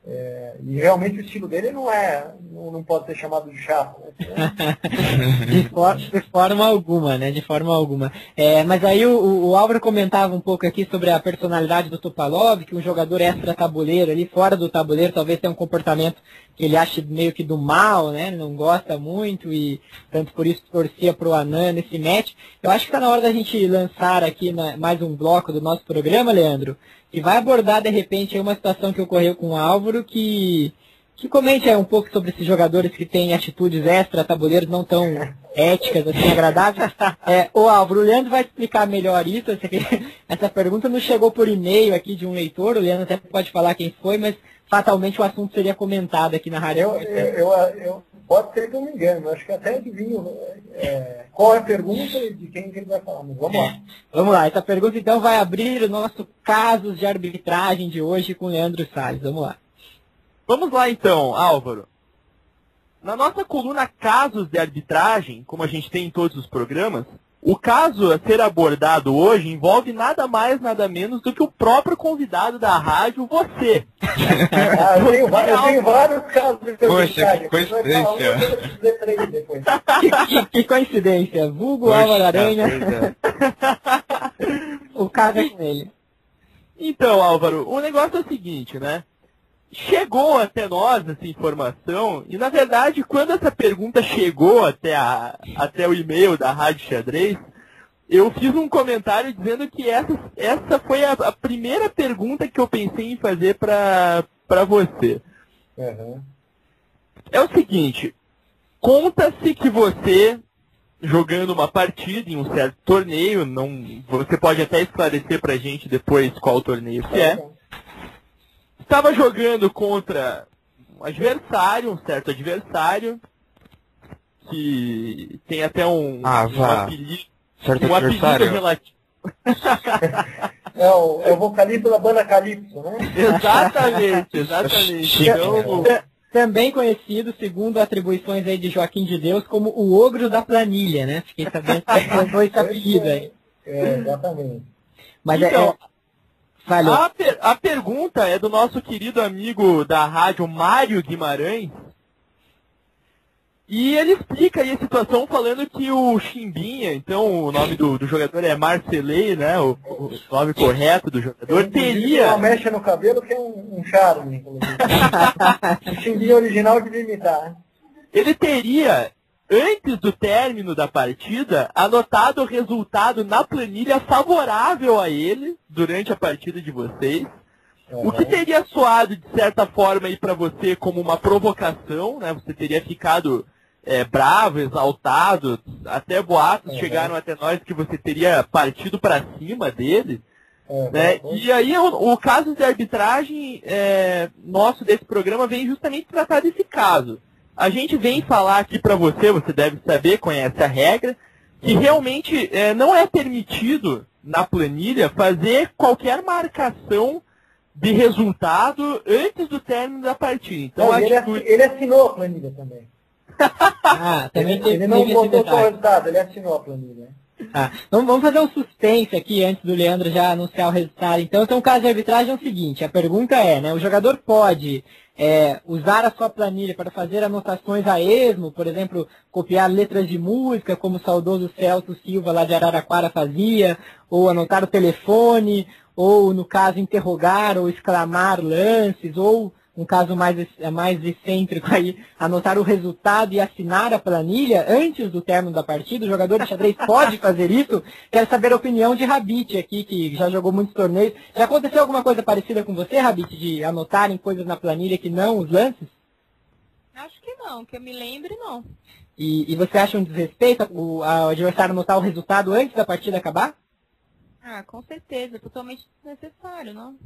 é, e realmente o estilo dele não é, não, não pode ser chamado de chato, né? De, for- de forma alguma, né? De forma alguma. É, mas aí o, o- o Álvaro comentava um pouco aqui sobre a personalidade do Topalov, que um jogador extra-tabuleiro ali, fora do tabuleiro, talvez tenha um comportamento que ele acha meio que do mal, né? Não gosta muito e tanto por isso torcia pro Anan nesse match. Eu acho que está na hora da gente lançar aqui na- mais um bloco do nosso programa, Leandro, que vai abordar de repente uma situação que ocorreu com o Álvaro que que comente aí um pouco sobre esses jogadores que têm atitudes extra tabuleiros não tão éticas, assim, agradáveis. É, o Álvaro, o Leandro vai explicar melhor isso. Essa, essa pergunta não chegou por e-mail aqui de um leitor, o Leandro até pode falar quem foi, mas fatalmente o assunto seria comentado aqui na rádio. Eu, eu, eu, eu- pode ser que eu me engane, mas acho que até adivinho é, qual é a pergunta e de quem que ele vai falar. Mas vamos lá. Vamos lá, essa pergunta então vai abrir o nosso casos de arbitragem de hoje com o Leandro Salles. Vamos lá. Vamos lá então, Álvaro. Na nossa coluna Casos de Arbitragem, como a gente tem em todos os programas, O caso a ser abordado hoje envolve nada mais, nada menos do que o próprio convidado da rádio, você. Ah, eu, tenho, eu tenho vários casos de Poxa, que um, coincidência. que, que- que coincidência. Vulgo Poxa, Álvaro Aranha, é. o caso é com ele. Então, Álvaro, o negócio é o seguinte, né? Chegou até nós essa informação, e na verdade, quando essa pergunta chegou até, a, até o e-mail da Rádio Xadrez, eu fiz um comentário dizendo que essa, essa foi a, a primeira pergunta que eu pensei em fazer para você. Uhum. É o seguinte, conta-se que você, jogando uma partida em um certo torneio, não, você pode até esclarecer pra gente depois qual torneio que é, estava jogando contra um adversário, um certo adversário, que tem até um, Ah, um vá. apelido, Certo um apelido adversário. relativo. É o, é o vocalista da banda Calypso, né? Exatamente, exatamente. Então, Ta- Também conhecido, segundo atribuições aí de Joaquim de Deus, como o ogro da planilha, né? Fiquei sabendo que ele colocou esse apelido aí. É, exatamente. Mas é, Então, é... Falhou. A, per- a pergunta é do nosso querido amigo da rádio Mário Guimarães. E ele explica aí a situação falando que o Chimbinha, então o nome do, do jogador é Marcelei, né? O, o nome correto do jogador, Inclusive, Uma teria. mecha no cabelo que é um, um charme, inclusive. o chimbinho original de imitar. Ele teria, antes do término da partida, anotado o resultado na planilha favorável a ele durante a partida de vocês. O que teria soado, de certa forma, aí para você como uma provocação, né? Você teria ficado é, bravo, exaltado, até boatos Uhum. chegaram até nós que você teria partido para cima dele, É, né? E aí o, o caso de arbitragem é, nosso desse programa vem justamente tratar desse caso. A gente vem falar aqui para você, você deve saber, conhece a regra, que realmente é, não é permitido na planilha fazer qualquer marcação de resultado antes do término da partida. Então, Não, ele, atitude- ele assinou a planilha também. Ah, também Ele, ele não botou só o resultado, ele assinou a planilha. Ah, vamos, vamos fazer um suspense aqui antes do Leandro já anunciar o resultado. Então, então o caso de arbitragem é o seguinte, a pergunta é, né, o jogador pode é, usar a sua planilha para fazer anotações a esmo, por exemplo, copiar letras de música, como o saudoso Celso Silva lá de Araraquara fazia, ou anotar o telefone, ou no caso interrogar ou exclamar lances, ou um caso mais, ex- mais excêntrico aí, anotar o resultado e assinar a planilha antes do término da partida. O jogador de xadrez pode fazer isso. Quero saber a opinião de Rabit aqui, que já jogou muitos torneios. Já aconteceu alguma coisa parecida com você, Rabit, de anotarem coisas na planilha que não os lances? Acho que não, que eu me lembre, não. E, e você acha um desrespeito o ao adversário anotar o resultado antes da partida acabar? Ah, com certeza, totalmente desnecessário, não?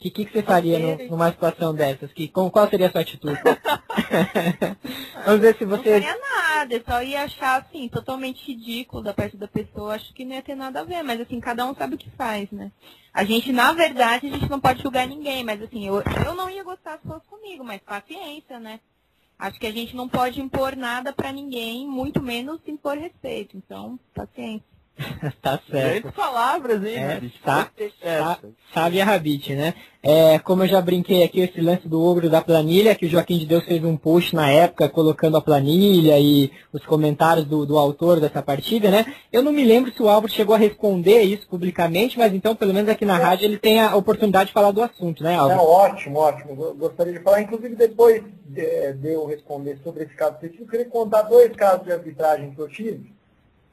O que, que, que você faria no- numa situação dessas? Que, com, qual seria a sua atitude? Vamos ver se Não você... faria nada, eu só ia achar, assim, totalmente ridículo da parte da pessoa. Acho que não ia ter nada a ver, mas, assim, cada um sabe o que faz, né? A gente, na verdade, a gente não pode julgar ninguém, mas, assim, eu, eu não ia gostar se fosse comigo, mas paciência, né? Acho que a gente não pode impor nada pra ninguém, muito menos impor respeito. Então, paciência. tá certo. Grandes palavras, hein, É, Maurício? tá. Dessa. Sabe a Rabit, né? É, como eu já brinquei aqui, esse lance do ogro da planilha, que o Joaquim de Deus fez um post na época colocando a planilha e os comentários do, do autor dessa partida, né? Eu não me lembro se o Álvaro chegou a responder isso publicamente, mas então, pelo menos aqui na rádio, ele tem a oportunidade de falar do assunto, né, Álvaro? Não, ótimo, ótimo. Gostaria de falar, inclusive depois de, de eu responder sobre esse caso específico, eu queria contar dois casos de arbitragem que eu tive.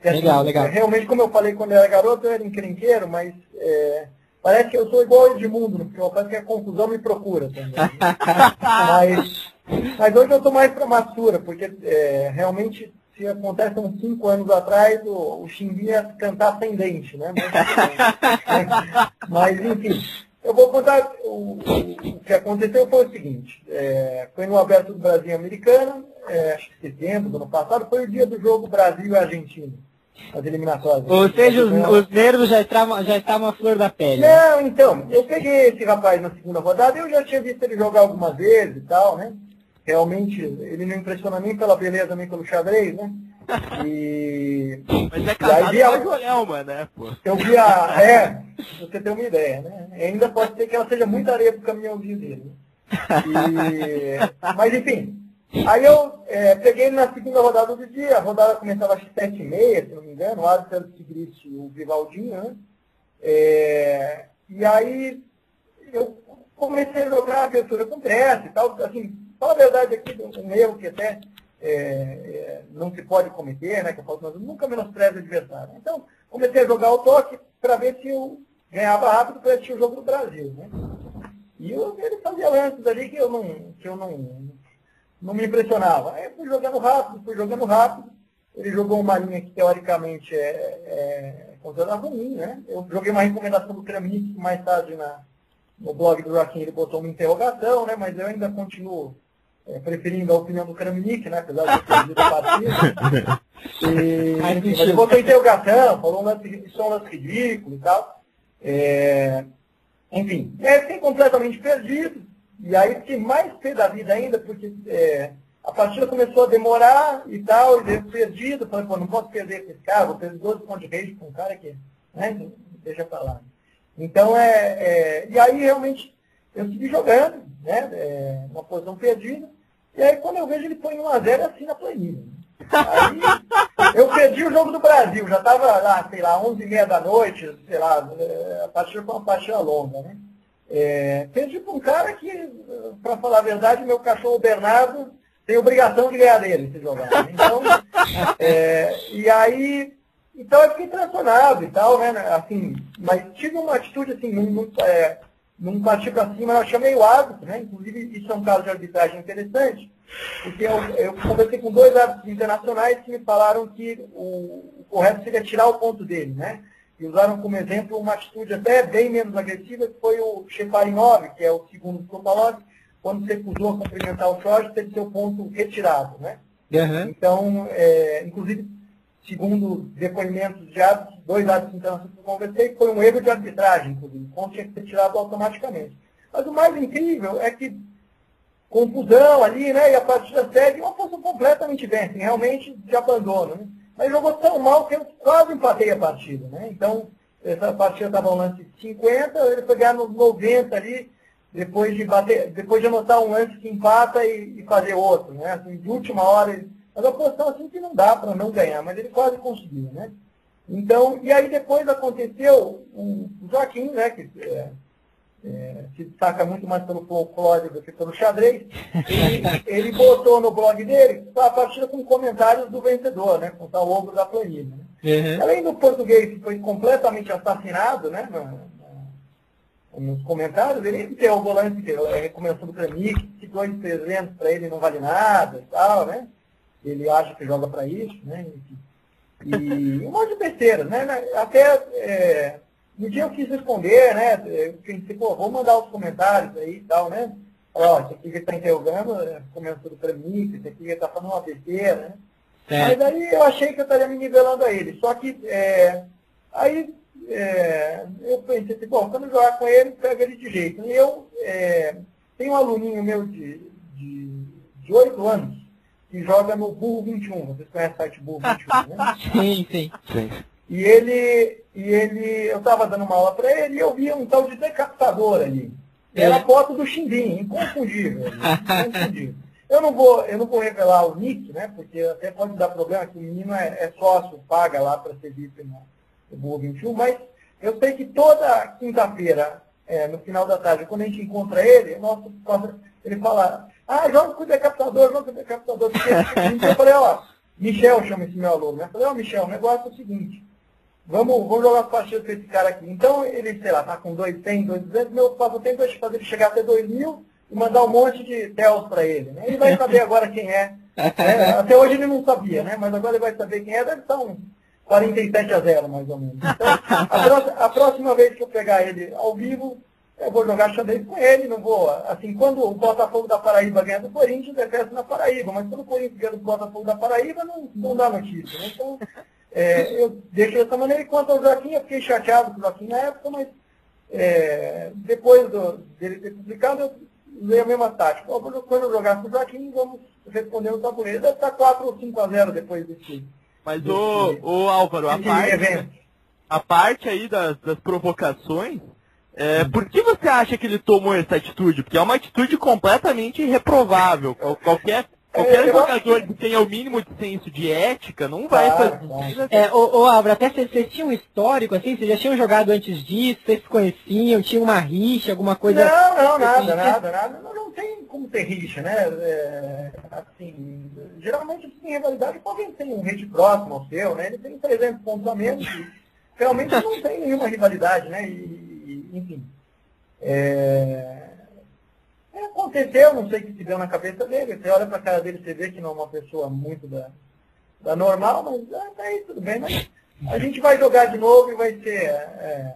Que, assim, Legal, legal. Realmente, como eu falei quando eu era garoto, eu era encrenqueiro, mas é, parece que eu sou igual ao Edmundo no futebol, parece que a confusão me procura também. mas, mas hoje eu estou mais para matura, porque é, realmente, se acontece uns cinco anos atrás, o, o ia cantar ascendente, né? Mas, mas, enfim, eu vou contar o, o- que aconteceu foi o seguinte, é, foi no Aberto do Brasil Americano, é, acho que setembro do ano passado, foi o dia do jogo Brasil e Argentina, as eliminatórias. Ou seja, os, os nervos já estavam, já estavam à flor da pele. né? Não, então, eu peguei esse rapaz na segunda rodada, eu já tinha visto ele jogar algumas vezes e tal, né? Realmente, ele não impressiona nem pela beleza, nem pelo xadrez, né? E Mas é casado vi a- com a Joelma, né, pô? eu vi a. É, você ter uma ideia, né? Ainda pode ser que ela seja muita areia pro caminhãozinho dele. né? E- mas enfim. Aí eu é, peguei na segunda rodada do dia, a rodada começava às 7h30, se não me engano, o árbitro era o Tigrite e o Vivaldinho, né? É, e aí eu comecei a jogar a abertura com pressa e tal, assim, fala a verdade aqui, um erro que até é, é, não se pode cometer, né? Que eu falo, mas eu nunca menosprezo o adversário. Então, comecei a jogar o toque para ver se eu ganhava rápido para assistir o jogo do Brasil, né? E eu, ele fazia lances ali que eu não, que eu não, não me impressionava. Aí eu fui jogando rápido, fui jogando rápido. Ele jogou uma linha que teoricamente é, é considerada ruim, né? Eu joguei uma recomendação do Kramnik, que mais tarde na, no blog do Joaquim ele botou uma interrogação, né? Mas eu ainda continuo é, preferindo a opinião do Kramnik, né? Apesar de ter perdido a partida. E, enfim, mas botou interrogação, falou um lance, isso é um lance ridículo e tal. É, enfim, eu fiquei completamente perdido. E aí fiquei mais pé da vida ainda, porque é, a partida começou a demorar e tal, e eu perdido. Falei, pô, não posso perder com esse cara, vou perder 12 pontos de rede com um cara que, né, deixa pra lá. Então, é, é, e aí realmente eu segui jogando, né, é, uma posição perdida. E aí quando eu vejo ele põe 1x0 assim na planilha. Aí eu perdi o jogo do Brasil, já estava lá, sei lá, 11h30 da noite, sei lá, é, a partida foi uma partida longa, né? É, perdi para um cara que, para falar a verdade, meu cachorro Bernardo tem obrigação de ganhar dele se jogar. né? Então, é, e aí, então eu fiquei transtornado e tal, né? Assim, mas tive uma atitude assim, não, não, é, parti para cima, eu chamei o árbitro, né? Inclusive, isso é um caso de arbitragem interessante, porque eu, eu conversei com dois árbitros internacionais que me falaram que o, o correto seria tirar o ponto dele, né? E usaram como exemplo uma atitude até bem menos agressiva, que foi o Sheparinov, que é o segundo do Topalov, quando se recusou a cumprimentar o Jorge, teve seu ponto retirado, né? Então, é, inclusive, segundo depoimentos de árbitros, dois árbitros internacionais que eu conversei, foi um erro de arbitragem, inclusive, o ponto tinha que ser tirado automaticamente. Mas o mais incrível é que confusão ali, né? E a partida segue uma posição completamente assim, realmente de abandono, né? Mas jogou tão mal que eu quase empatei a partida, né? Então, essa partida estava um lance de 50, ele foi ganhar nos 90 ali, depois de bater, depois de anotar um lance que empata e, e fazer outro, né? Assim, de última hora, ele, mas a posição assim que não dá para não ganhar, mas ele quase conseguiu, né? Então, e aí depois aconteceu o Joaquim, né? Que, é, é, se destaca muito mais pelo folclore do que pelo xadrez, ele, ele botou no blog dele a partida com comentários do vencedor, né? Com tal ombro da planilha. Né? Além do português que foi completamente assassinado, né? nos comentários, ele tem o volante que é recomendação do Kramnik, que 2,300 para ele não vale nada e tal, né? Ele acha que joga para isso, né? Enfim. E um monte de besteira, né? Até é, no dia eu quis responder, né? Eu pensei, pô, vou mandar os comentários aí e tal, né? Ó, esse aqui que está interrogando é comentou do Kramnik, esse aqui que está falando uma besteira, né? Mas aí eu achei que eu estaria me nivelando a ele. Só que é, aí é, eu pensei assim, bom, quando eu jogar com ele, pega ele de jeito. E eu é, tenho um aluninho meu de, de, de 8 anos que joga no Burro 21. Vocês conhecem o site Burro 21, né? Sim, sim. Sim. E ele, e ele, eu estava dando uma aula para ele e eu via um tal de decapitador ali. E era a foto do Xindim, inconfundível. inconfundível. Eu não vou, eu não vou revelar o nick, né? Porque até pode dar problema que o menino é, é sócio, paga lá para ser visto no, no Burro 21, mas eu sei que toda quinta-feira, é, no final da tarde, quando a gente encontra ele, nosso, ele fala, ah, joga com o decapitador, joga com o decapitador. Porque, eu falei, ó, Michel chama esse meu aluno. né? Eu falei, ó, Michel, o negócio é o seguinte, vamos, vamos jogar as partidas com esse cara aqui. Então, ele, sei lá, tá com 200, 200, meu passatempo é fazer ele chegar até 2 mil e mandar um monte de TELs para ele. Né? Ele vai saber agora quem é. né? Até hoje ele não sabia, né? Mas agora ele vai saber quem é, deve estar uns 47 a 0, mais ou menos. Então, a, próxima, a próxima vez que eu pegar ele ao vivo, eu vou jogar xadrez com ele, não vou. Assim, quando o Botafogo da Paraíba ganha do Corinthians, é festa na Paraíba, mas quando o Corinthians ganha do Botafogo da Paraíba, não, não dá notícia. Né? Então, é, eu deixo dessa maneira. E quanto ao Joaquim, eu fiquei chateado com o Joaquim na época, mas é, depois do, dele ter publicado, eu, usei a mesma tática. Quando eu jogar com o Joaquim, vamos responder no tabuleiro. Deve estar 4 ou 5 a 0 depois desse, Mas, desse- ô, ô Álvaro, a parte, a parte aí das, das provocações, é, por que você acha que ele tomou essa atitude? Porque é uma atitude completamente reprovável. Qual- Qualquer, qualquer jogador acho que tenha o mínimo de senso de ética não vai Claro, fazer claro. isso. É, ô, ô Álvaro, até vocês tinham um histórico, assim, vocês já tinham jogado antes disso, vocês se conheciam, tinha uma rixa, alguma coisa. Não, não, Assim, nada, nada, nada. Não, não tem como ter rixa, né? É, assim, geralmente tem rivalidade podem ter um rede próximo ao seu, né? Ele tem 300 pontos a menos realmente não tem nenhuma rivalidade, né? E, e, enfim. É, é, aconteceu, não sei o que se deu na cabeça dele. Você olha pra cara dele, você vê que não é uma pessoa muito da, da normal, mas ah, tá aí, tudo bem. Mas a gente vai jogar de novo e vai ser... é,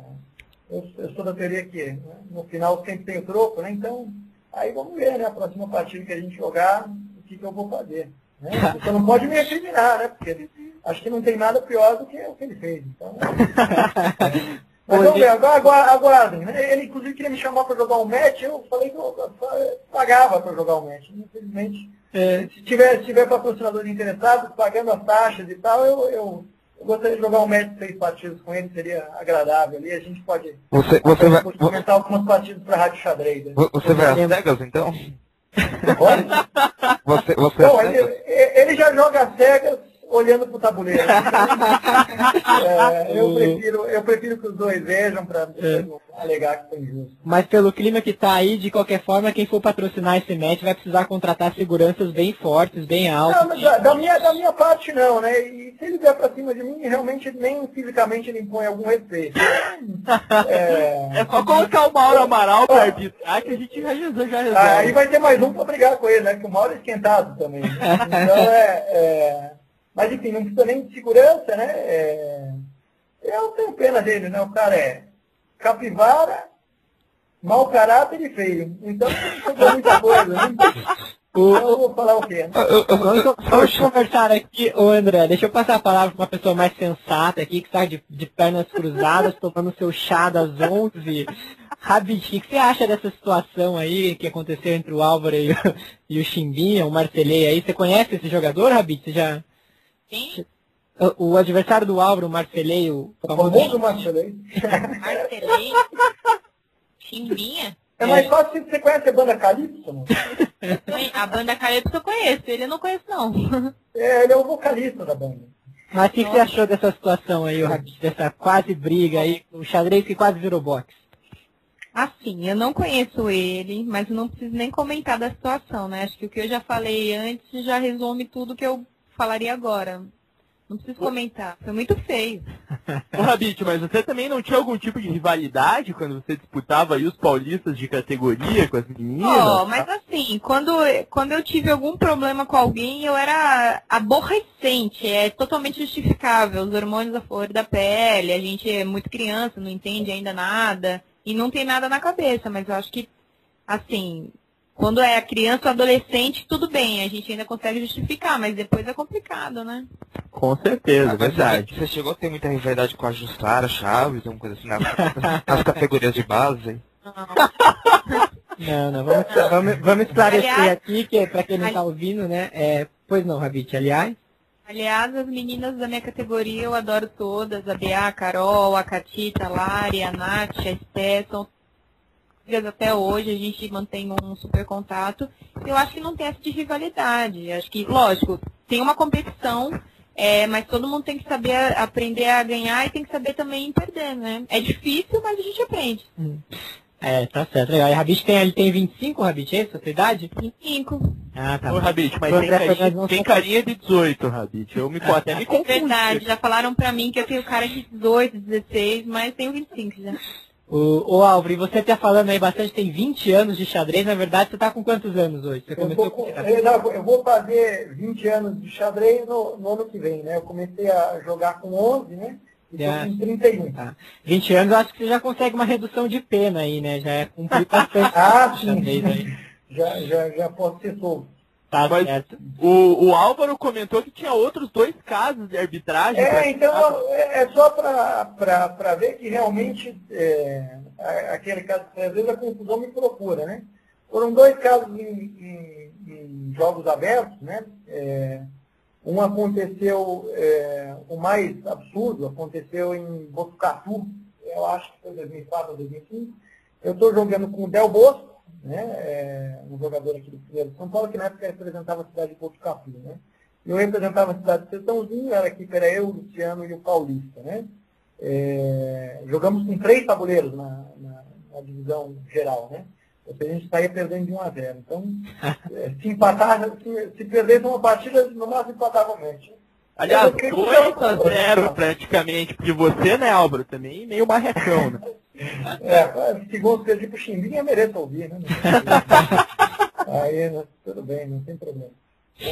eu, eu sou da teoria que né, no final sempre tem o troco, né? Então, aí vamos ver, né? A próxima partida que a gente jogar, o que, que eu vou fazer. Né? Você não pode me recriminar, né? Porque acho que não tem nada pior do que o que ele fez. Então, mas agora, agora, aguardem. Né? Ele inclusive queria me chamar para jogar um match, eu falei que eu, pagava para jogar um match. Infelizmente, É, se tiver, se tiver patrocinadores interessados, pagando as taxas e tal, eu, eu, eu gostaria de jogar um match de seis partidas com ele, seria agradável ali. A gente pode Você, você vai, comentar algumas partidas para a Rádio Xadrez. né? vo- você vai às cegas, então? Pode? Você, você Bom, ele, ele já joga cegas olhando para o tabuleiro. É, eu, prefiro, eu prefiro que os dois vejam para não alegar que foi injusto. Mas pelo clima que tá aí, de qualquer forma, quem for patrocinar esse match vai precisar contratar seguranças bem fortes, bem Não, altas. mas da, da minha, da minha parte não, né? E se ele vier para cima de mim, realmente nem fisicamente ele impõe algum respeito. É, É só colocar o Mauro Amaral para arbitrar que a gente já, já já resolve. Aí vai ter mais um para brigar com ele, né? Porque o Mauro é esquentado também. Então é, é- Mas enfim, não precisa nem de segurança, né? É, Eu tenho pena dele, né? O cara é capivara, mau caráter e feio. Então não sobrou muita coisa, né? O- Então eu vou falar o quê? Vamos, conversar aqui, ô André, deixa eu passar a palavra para uma pessoa mais sensata aqui, que está de, de pernas cruzadas, tomando seu chá das 11. Rabiti, o que você acha dessa situação aí que aconteceu entre o Álvaro e o, e o Chimbinha, o Marcelei aí? Você conhece esse jogador, Rabiti? Você já... Quem? O, o adversário do Álvaro, o Marcelei, o O famoso... Marcelei. Marcelei? Chimbinha? É mais fácil se você conhece a banda Calypso? A banda Calypso eu conheço, ele eu não conheço não. É, ele é o vocalista da banda. Mas o que, que você achou dessa situação aí, dessa quase briga aí, o xadrez que quase virou boxe? Assim, eu não conheço ele, mas eu não preciso nem comentar da situação, né? Acho que o que eu já falei antes já resume tudo que eu falaria agora. Não preciso comentar. Foi muito feio. Ô, Rabite, mas você também não tinha algum tipo de rivalidade quando você disputava aí os paulistas de categoria com as meninas? Ó, mas assim, quando, quando eu tive algum problema com alguém, eu era aborrecente. É totalmente justificável. Os hormônios à flor da pele, a gente é muito criança, não entende ainda nada. E não tem nada na cabeça, mas eu acho que, assim, quando é criança ou adolescente, tudo bem, a gente ainda consegue justificar, mas depois é complicado, né? Com certeza, Ah, mas verdade. Você chegou a ter muita rivalidade com a Jussara, Chaves, alguma coisa assim, nas, nas categorias de base? Não, não, vamos, vamos, vamos esclarecer Aliás- aqui, que para quem não está ouvindo, né? É, pois não, Rabite, aliás. Aliás, as meninas da minha categoria eu adoro todas, a Bea, a Carol, a Catita, a Lari, a Nath, a Esté, são amigas até hoje, a gente mantém um super contato. Eu acho que não tem essa de rivalidade. Acho que, lógico, tem uma competição, é, mas todo mundo tem que saber aprender a ganhar e tem que saber também perder, né? É difícil, mas a gente aprende. É, tá certo, legal. E Rabite tem, ele tem 25, Rabite, é isso, a sua idade? 25. Ah, tá Ô, bom. Rabite, mas tem carinha, tem carinha de 18, Rabite. Eu me, até me É confundi. verdade, já falaram pra mim que eu tenho cara de 18, 16, mas tenho 25 já. O, o Álvaro, e você tá falando aí bastante, tem 20 anos de xadrez, na verdade você tá com quantos anos hoje? Você Eu começou vou, com eu, eu vou fazer 20 anos de xadrez no, no ano que vem, né? Eu comecei a jogar com 11, né? E Já. com 31. Tá. 20 anos, eu acho que você já consegue uma redução de pena aí, né? Já é cumprir bastante Ah, xadrez aí. Já, já, já posso ser solto. Tá Mas- certo. O, o Álvaro comentou que tinha outros dois casos de arbitragem. É, então é é só para ver que realmente é, aquele caso, às vezes a confusão me procura, né? Foram dois casos em, em- em jogos abertos, né? É, um aconteceu, é, o mais absurdo, aconteceu em Botucatu, eu acho que foi 2004 ou 2005. Eu estou jogando com o Del Bosco, né? é, um jogador aqui do primeiro São Paulo, que na época representava a cidade de Botucatu. Né? Eu representava a cidade de Sertãozinho, era a equipe era eu, o Luciano e o Paulista. Né? É, jogamos com três tabuleiros na, na- na divisão geral. Né? Ou seja, a gente saía perdendo de 1 a 0. Então, é, se empatar, se, se perdesse uma partida, no máximo empatava o match. Aliás, Eu fiquei com 2 a 0 praticamente, porque você, né, Álvaro, também meio barrecão, né? É, segundo perdi pro Chimbinha, mereço ouvir, né? Aí, tudo bem, não tem problema.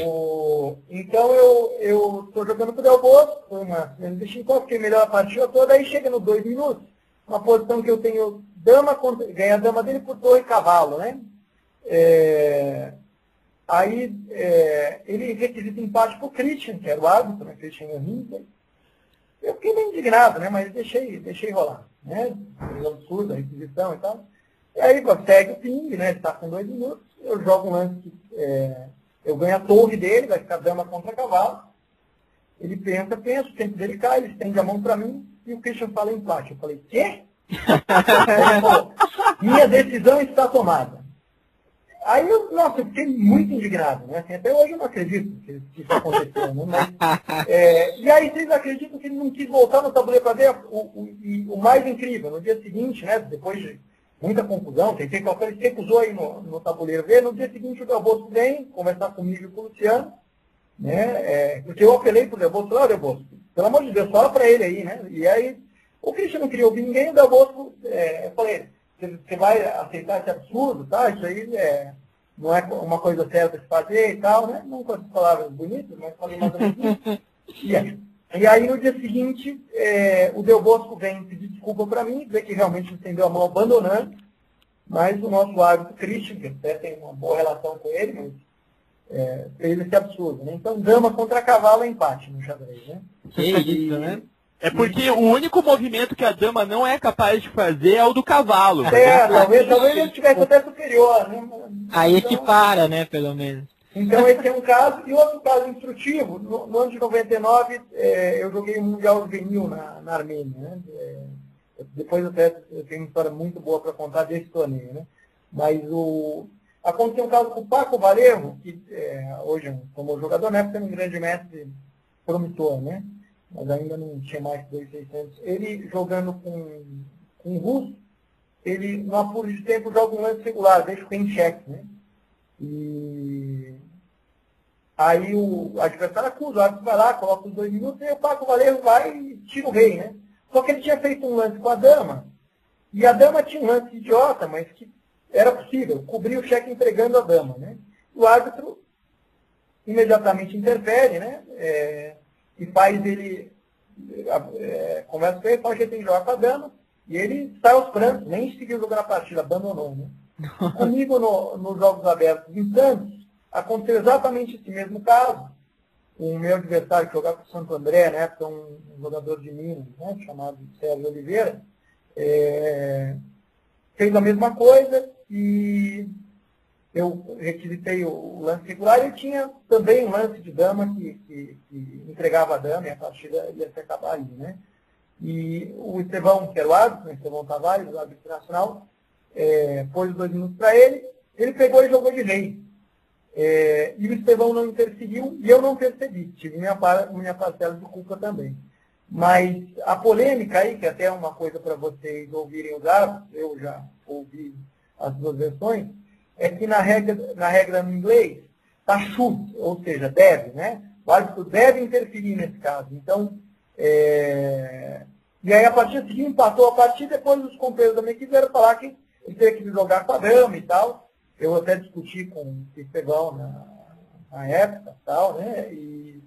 O- então eu eu estou jogando pro Del Bosco, foi uma Chincó, fiquei melhor a partida toda, aí chega nos dois minutos, uma posição que eu tenho dama contra, ganha a dama dele por torre e cavalo, né? É, aí é, ele requisita empate pro Christian, que era o árbitro, né? Christian Henrique. Eu fiquei bem indignado, né? Mas deixei, deixei rolar, né? Um absurdo a requisição e tal. E aí segue o ping, né? Ele está com dois minutos, eu jogo um lance que é, eu ganho a torre dele, vai ficar dama contra cavalo. Ele pensa, pensa, o tempo dele cai, ele estende a mão para mim e o Christian fala empate. Eu falei, quê? Minha decisão está tomada. Aí eu, nossa, eu fiquei muito indignado, né? Assim, até hoje eu não acredito que, que isso aconteceu, né? Mas, é, e aí vocês acreditam que ele não quis voltar no tabuleiro para ver o, o, o mais incrível, no dia seguinte, né? Depois de muita confusão, tentei qualquer ele recusou aí no, no tabuleiro ver, no dia seguinte o Bosco vem conversar comigo e com o Luciano, né? É, porque eu apelei pro ó, Del Bosco, pelo amor de Deus, fala para ele aí, né? E aí o Cristian não queria ouvir ninguém, o Bosco, é, eu falei, você vai aceitar esse absurdo, tá? Isso aí é, não é uma coisa certa de se fazer e tal, né? Não com essas palavras bonitas, mas falei mais ou menos. E e aí no dia seguinte, é, o Del Bosco vem pedir desculpa para mim, dizer que realmente estendeu a mão abandonando, mas o nosso árbitro Christian, que até tem uma boa relação com ele, mas é, fez esse absurdo. Né? Então, dama contra cavalo é empate no xadrez. Né? Que isso, né? É porque o único movimento que a dama não é capaz de fazer é o do cavalo. É, talvez, talvez ele estivesse até superior. Né? Aí Então- equipara, né, pelo menos. Então esse é um caso. E outro caso instrutivo, no, no ano de 99, é, eu joguei o Mundial Juvenil na, na Armênia. Né? É, depois até eu tenho uma história muito boa para contar desse torneio. Né? Mas o, aconteceu um caso com o Paco Valerro, que é, hoje, como jogador, na época era um grande mestre promissor, né? Mas ainda não tinha mais que 2,600. Ele jogando com, com o russo, ele, no apuro de tempo, joga um lance regular, deixa o rei em xeque, né? E aí o adversário acusa, o árbitro vai lá, coloca os dois minutos, e o Paco Valerro vai e tira o rei, né? Só que ele tinha feito um lance com a dama, e a dama tinha um lance idiota, mas que era possível, cobrir o cheque entregando a dama, né? O árbitro imediatamente interfere, né? É, e faz ele, é, conversa com ele, fala que ele tem que jogar com a dama, e ele sai aos prantos, nem seguiu jogar a partida, abandonou, né? Comigo no- nos Jogos Abertos em Santos, aconteceu exatamente esse mesmo caso. O meu adversário que jogava com o Santo André, né, que é um, um jogador de Minas, né, chamado Sérgio Oliveira, é, fez a mesma coisa e eu requisitei o, o lance regular e tinha também um lance de dama que, que- que entregava a dama e a partida ia se acabar ali, né? E o Estevão, que era o árbitro, né, Estevão Tavares, o árbitro nacional, é, pôs dois minutos para ele, ele pegou e jogou de rei. É, e o Estevão não interferiu e eu não percebi, tive minha, minha parcela de culpa também. Mas a polêmica aí, que até é uma coisa para vocês ouvirem os árbitros, eu já ouvi as duas versões, é que na regra, na regra no inglês está should, ou seja, deve, né? O árbitro deve interferir nesse caso. Então, é, e aí a partida seguinte empatou a partida, depois os companheiros também quiseram falar que ele teria que jogar com a dama e tal. Eu até discuti com o Estevão na, na época tal, né? E,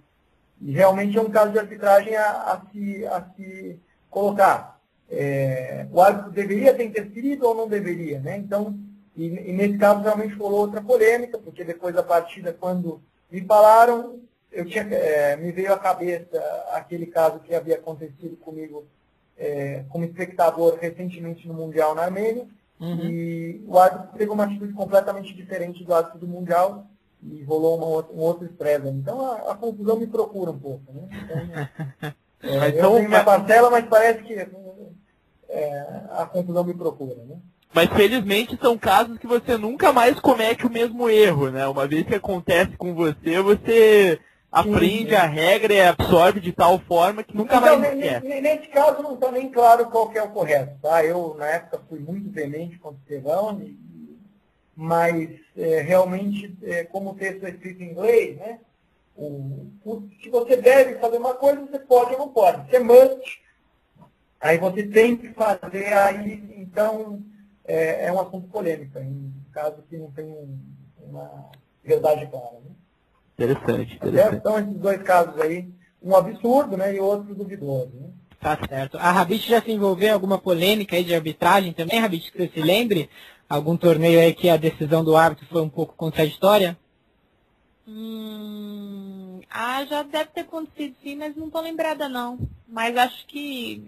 e realmente é um caso de arbitragem a, a se, a se colocar. É, o árbitro deveria ter interferido ou não deveria, né? Então, e, e nesse caso realmente rolou outra polêmica, porque depois da partida, quando me falaram, eu tinha, é, me veio à cabeça aquele caso que havia acontecido comigo é, como espectador recentemente no Mundial na Armênia, E o árbitro teve uma atitude completamente diferente do árbitro do Mundial e rolou uma um outro estresse. Então a, a confusão me procura um pouco. Né? Então, é, Mas eu então, tenho minha mas- parcela, mas parece que é, a confusão me procura. Né? Mas felizmente são casos que você nunca mais comete o mesmo erro, né? Uma vez que acontece com você, você aprende sim. a regra e absorve de tal forma que nunca Então, mais esquece. ne- Nesse caso não está nem claro qual que é o correto. Tá? Eu, na época, fui muito veemente contra o e- mas é, realmente, é, como o texto é escrito em inglês, né, o, o- se você deve fazer uma coisa, você pode ou não pode. Você must, aí você tem que fazer, aí então é, é um assunto polêmico, em caso que não tem um- uma verdade clara. Né? Interessante, interessante. Então, esses dois casos aí, um absurdo né, e outro duvidoso. Né? Tá certo. A Rabit já se envolveu em alguma polêmica aí de arbitragem também, Rabit, que você se lembre? Algum torneio aí que a decisão do árbitro foi um pouco contraditória? Hum, ah, já deve ter acontecido sim, mas não tô lembrada não. Mas acho que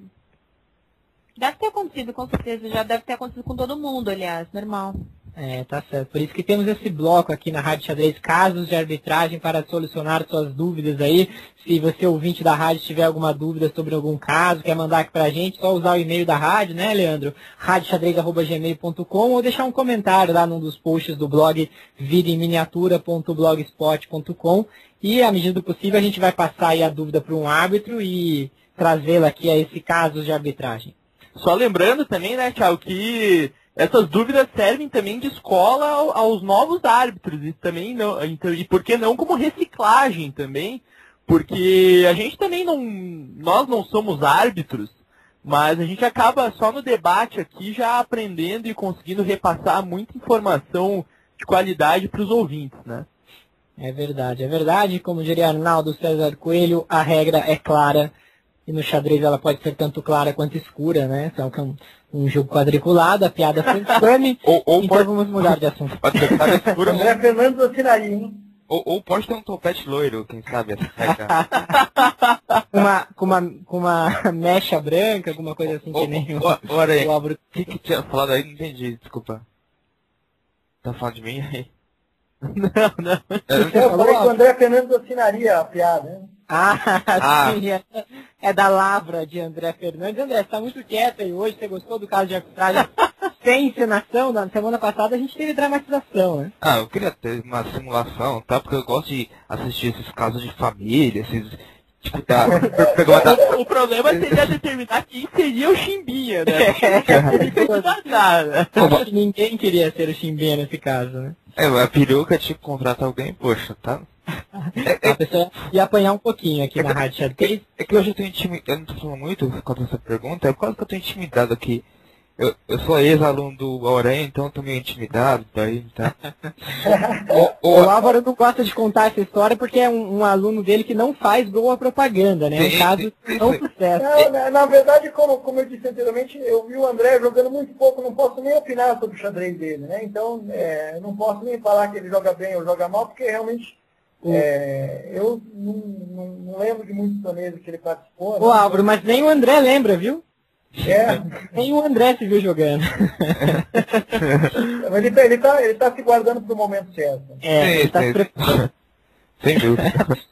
deve ter acontecido, com certeza. Já deve ter acontecido com todo mundo, aliás, normal. É, tá certo. Por isso que temos esse bloco aqui na Rádio Xadrez, casos de arbitragem para solucionar suas dúvidas aí. Se você, ouvinte da rádio, tiver alguma dúvida sobre algum caso, quer mandar aqui pra gente, só usar o e-mail da rádio, né, Leandro? radioxadrez.gmail.com ou deixar um comentário lá num dos posts do blog vidaemminiatura.blogspot.com e, à medida do possível, a gente vai passar aí a dúvida para um árbitro e trazê-la aqui a esse caso de arbitragem. Só lembrando também, né, Thiago, que essas dúvidas servem também de escola ao- aos novos árbitros e também não, então, e por que não como reciclagem também, porque a gente também não, nós não somos árbitros, mas a gente acaba só no debate aqui já aprendendo e conseguindo repassar muita informação de qualidade para os ouvintes, né? É verdade, é verdade. Como diria Arnaldo César Coelho, a regra é clara. E no xadrez ela pode ser tanto clara quanto escura, né? Só que é um, um jogo quadriculado, a piada foi infame. Ou, ou, então pode, vamos mudar de assunto. pode ser clara escura, ou, André Fernandes assinaria, hein? ou, ou pode ter um topete loiro, quem sabe, essa uma, com uma, com uma mecha branca, alguma coisa assim que nem Aranha, o Álvaro. O que que tinha falado aí? Não entendi, desculpa. Tá falando de mim aí? Não, não. Eu falei que o André Fernandes assinaria a piada, né? Ah, Ah. sim, é, é da Lavra de André Fernandes. André, você tá muito quieto aí hoje, você gostou do caso de arbitragem sem encenação? Na semana passada a gente teve dramatização, né? Ah, eu queria ter uma simulação, tá? Porque eu gosto de assistir esses casos de família, esses. Tipo, da- O, o problema seria determinar quem seria o Chimbinha, né? Que ninguém queria ser o Chimbinha nesse caso, né? É, a peruca, tipo, contrata alguém, poxa, tá? A pessoa ia apanhar um pouquinho aqui na Rádio Xadrez. É que hoje eu tô intimidado, eu não tô falando muito por causa dessa pergunta, é por causa que eu tô intimidado aqui. Eu, eu sou ex-aluno do Aurém, então eu tô meio intimidado, daí, tá? O Álvaro não gosta de contar essa história porque é um, um aluno dele que não faz boa propaganda, né? É um Sim, caso sim, não sim. sucesso. Não, na, na verdade, como, como eu disse anteriormente, eu vi o André jogando muito pouco, não posso nem opinar sobre o xadrez dele, né? Então, é, não posso nem falar que ele joga bem ou joga mal, porque realmente é, eu não, não, não lembro de muitos torneios que ele participou. Ô né? Álvaro, mas nem o André lembra, viu? É, Nem o André se viu jogando. mas ele, tá- ele, tá, ele tá se guardando para o momento certo. É, Sim, ele tá sim. se preparando. Sem dúvida.